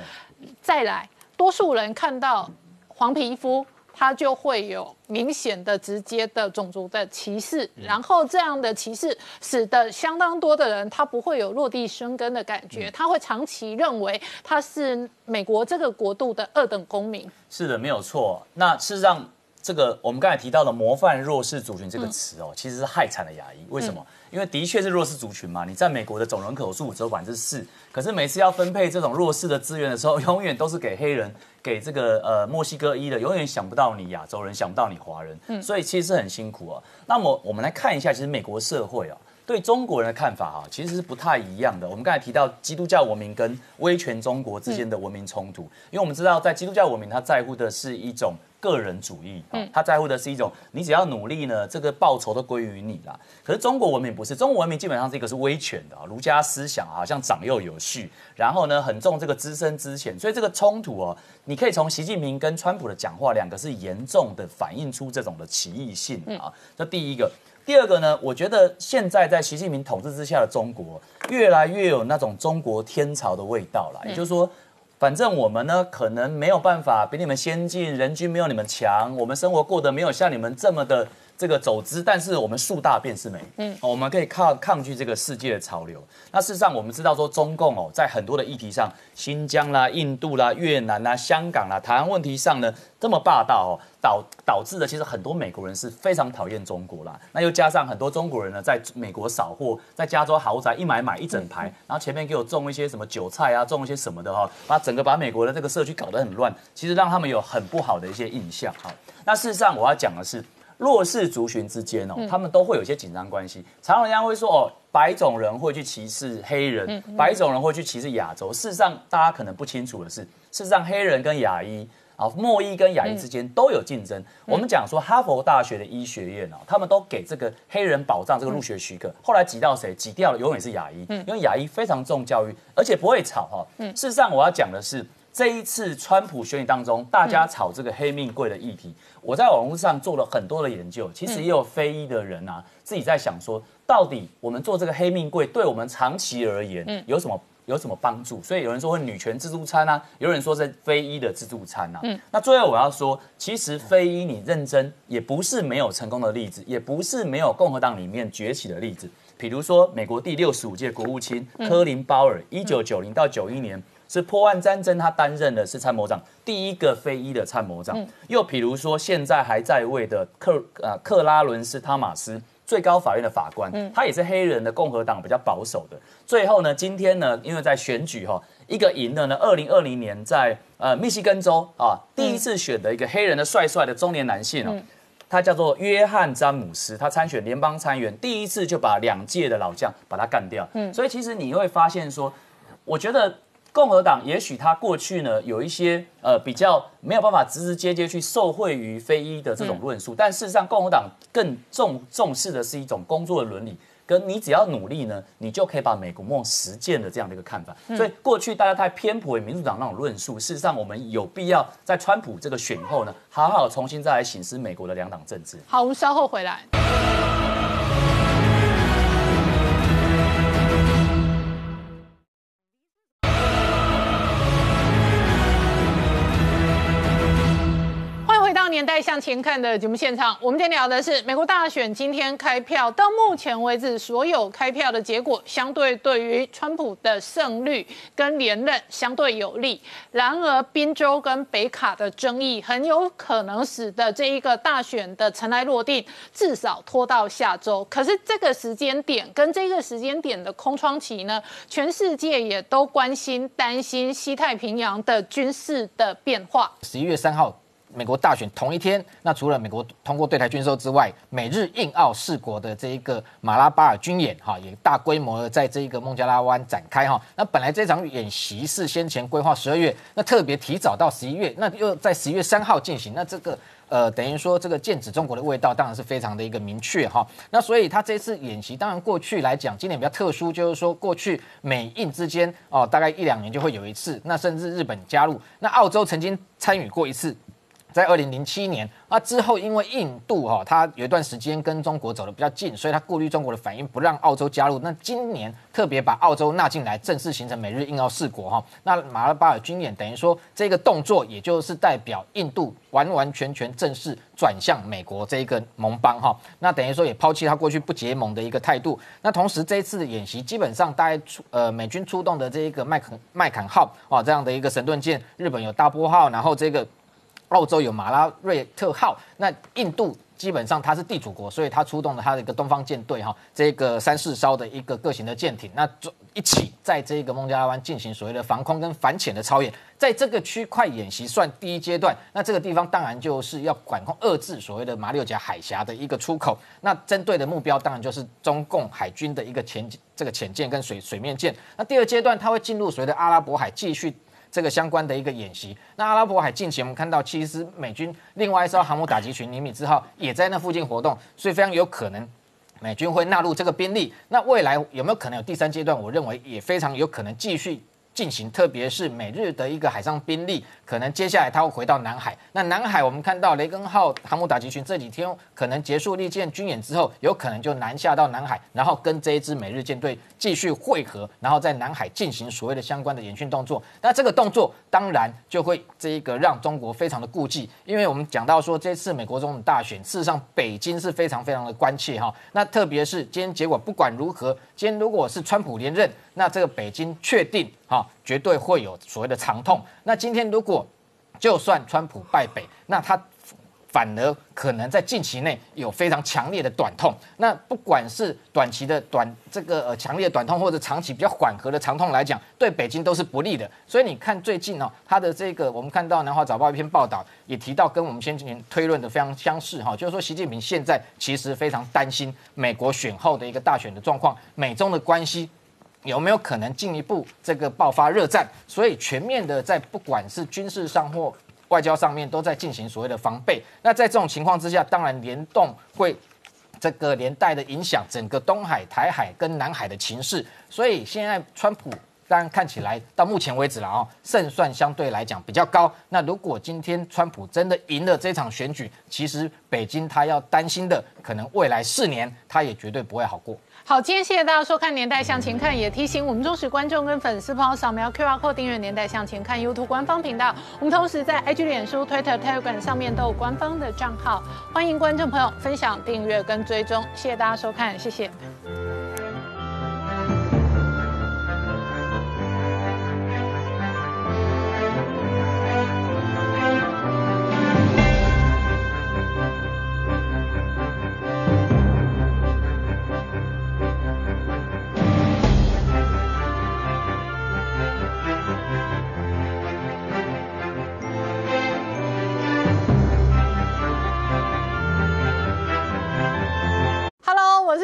再来，多数人看到黄皮肤。他就会有明显的、直接的种族的歧视，然后这样的歧视使得相当多的人他不会有落地生根的感觉，他会长期认为他是美国这个国度的二等公民。是的，没有错。那事实上，这个我们刚才提到的“模范弱势族群”这个词哦，其实是害惨了亚裔。为什么？因为的确是弱势族群嘛。你在美国的总人口数只有百分之四，可是每次要分配这种弱势的资源的时候，永远都是给黑人、给这个呃墨西哥裔的，永远想不到你亚洲人，想不到你华人。嗯，所以其实是很辛苦啊。那么我们来看一下，其实美国社会啊。对中国人的看法啊，其实是不太一样的。我们刚才提到基督教文明跟威权中国之间的文明冲突，因为我们知道在基督教文明，它在乎的是一种个人主义，嗯，他在乎的是一种你只要努力呢，这个报酬都归于你啦。可是中国文明不是，中国文明基本上是一个是威权的啊，儒家思想啊，像长幼有序，然后呢很重这个资深资浅，所以这个冲突哦，你可以从习近平跟川普的讲话，两个是严重的反映出这种的歧义性啊。这第一个。第二个呢，我觉得现在在习近平统治之下的中国，越来越有那种中国天朝的味道了。也就是说，反正我们呢，可能没有办法比你们先进，人均没有你们强，我们生活过得没有像你们这么的。这个走资，但是我们树大便是美，嗯，我们可以抗抗拒这个世界的潮流。那事实上，我们知道说中共哦，在很多的议题上，新疆啦、印度啦、越南啦、香港啦、台湾问题上呢，这么霸道哦，导导致的其实很多美国人是非常讨厌中国啦。那又加上很多中国人呢，在美国扫货，在加州豪宅一买买一整排，然后前面给我种一些什么韭菜啊，种一些什么的哈，把整个把美国的这个社区搞得很乱，其实让他们有很不好的一些印象哈。那事实上，我要讲的是。弱势族群之间哦，他们都会有一些紧张关系。常常人家会说哦，白种人会去歧视黑人，白种人会去歧视亚洲。事实上，大家可能不清楚的是，事实上黑人跟亚裔啊，墨裔跟亚裔之间都有竞争。我们讲说哈佛大学的医学院哦，他们都给这个黑人保障这个入学许可，后来挤到谁？挤掉了，永远是亚裔，因为亚裔非常重教育，而且不会吵哈。事实上，我要讲的是。这一次川普选举当中，大家炒这个黑命贵的议题，我在网络上做了很多的研究。其实也有非裔的人啊，自己在想说，到底我们做这个黑命贵，对我们长期而言有什么有什么帮助？所以有人说会女权自助餐啊，有人说是非裔的自助餐啊。嗯，那最后我要说，其实非裔你认真也不是没有成功的例子，也不是没有共和党里面崛起的例子。比如说美国第六十五届国务卿科林鲍尔，一九九零到九一年。是破案战争，他担任的是参谋长，第一个非裔的参谋长。又比如说，现在还在位的克呃克拉伦斯·汤马斯，最高法院的法官，他也是黑人的共和党比较保守的。最后呢，今天呢，因为在选举哈，一个赢的呢，二零二零年在呃密西根州啊，第一次选的一个黑人的帅帅的中年男性哦，他叫做约翰詹姆斯，他参选联邦参议员，第一次就把两届的老将把他干掉。嗯，所以其实你会发现说，我觉得。共和党也许他过去呢有一些呃比较没有办法直直接接去受惠于非裔的这种论述，但事实上共和党更重重视的是一种工作的伦理，跟你只要努力呢，你就可以把美国梦实践的这样的一个看法。所以过去大家太偏颇于民主党那种论述，事实上我们有必要在川普这个选后呢，好好重新再来审视美国的两党政治。好，我们稍后回来。年代向前看的节目现场，我们今天聊的是美国大选今天开票，到目前为止所有开票的结果，相对对于川普的胜率跟连任相对有利。然而，宾州跟北卡的争议很有可能使得这一个大选的尘埃落定，至少拖到下周。可是这个时间点跟这个时间点的空窗期呢，全世界也都关心担心西太平洋的军事的变化。十一月三号。美国大选同一天，那除了美国通过对台军售之外，美日印澳四国的这一个马拉巴尔军演，哈，也大规模的在这一个孟加拉湾展开，哈。那本来这场演习是先前规划十二月，那特别提早到十一月，那又在十一月三号进行，那这个呃，等于说这个剑指中国的味道，当然是非常的一个明确，哈。那所以他这次演习，当然过去来讲，今年比较特殊，就是说过去美印之间哦，大概一两年就会有一次，那甚至日本加入，那澳洲曾经参与过一次。在二零零七年那之后，因为印度哈、它有一段时间跟中国走得比较近，所以它顾虑中国的反应，不让澳洲加入。那今年特别把澳洲纳进来，正式形成美日印澳四国哈、那马拉巴尔军演等于说这个动作，也就是代表印度完完全全正式转向美国这一个盟邦哈、那等于说也抛弃他过去不结盟的一个态度。那同时这一次的演习，基本上大概出呃美军出动的这一个麦肯麦肯号啊这样的一个神盾舰，日本有大波号，然后这个。澳洲有马拉瑞特号，那印度基本上它是地主国，所以它出动了它的一个东方舰队哈，这个三四艘的一个各型的舰艇，那一起在这个孟加拉湾进行所谓的防空跟反潜的操演，在这个区块演习算第一阶段，那这个地方当然就是要管控遏制所谓的马六甲海峡的一个出口，那针对的目标当然就是中共海军的一个潜这个潜舰跟水水面舰，那第二阶段它会进入所谓的阿拉伯海继续。这个相关的一个演习。那阿拉伯海近期我们看到，其实美军另外一艘航母打击群尼米兹号也在那附近活动，所以非常有可能美军会纳入这个兵力。那未来有没有可能有第三阶段？我认为也非常有可能继续。进行，特别是美日的一个海上兵力，可能接下来它会回到南海。那南海我们看到雷根号航母打击群这几天可能结束历舰军演之后，有可能就南下到南海，然后跟这一支美日舰队继续汇合，然后在南海进行所谓的相关的演训动作。那这个动作当然就会这一个让中国非常的顾忌，因为我们讲到说这次美国总统大选，事实上北京是非常非常的关切哈。那特别是今天结果不管如何，今天如果是川普连任，那这个北京确定哈、绝对会有所谓的长痛。那今天如果就算川普败北，那他反而可能在近期内有非常强烈的短痛。那不管是短期的短这个呃强烈的短痛，或者长期比较缓和的长痛来讲，对北京都是不利的。所以你看最近哦，它的这个我们看到南华早报一篇报道也提到，跟我们先前推论的非常相似哈，就是说习近平现在其实非常担心美国选后的一个大选的状况，美中的关系。有没有可能进一步这个爆发热战？所以全面的在不管是军事上或外交上面都在进行所谓的防备。那在这种情况之下，当然联动会这个连带的影响整个东海、台海跟南海的情势。所以现在川普。当然，看起来到目前为止了哦，胜算相对来讲比较高。那如果今天川普真的赢了这场选举，其实北京他要担心的，可能未来四年他也绝对不会好过。好，今天谢谢大家收看《年代向前看》，也提醒我们忠实观众跟粉丝朋友扫描 QR code 订阅《年代向前看》YouTube 官方频道。我们同时在 IG、脸书、Twitter、Telegram 上面都有官方的账号，欢迎观众朋友分享、订阅跟追踪。谢谢大家收看，谢谢。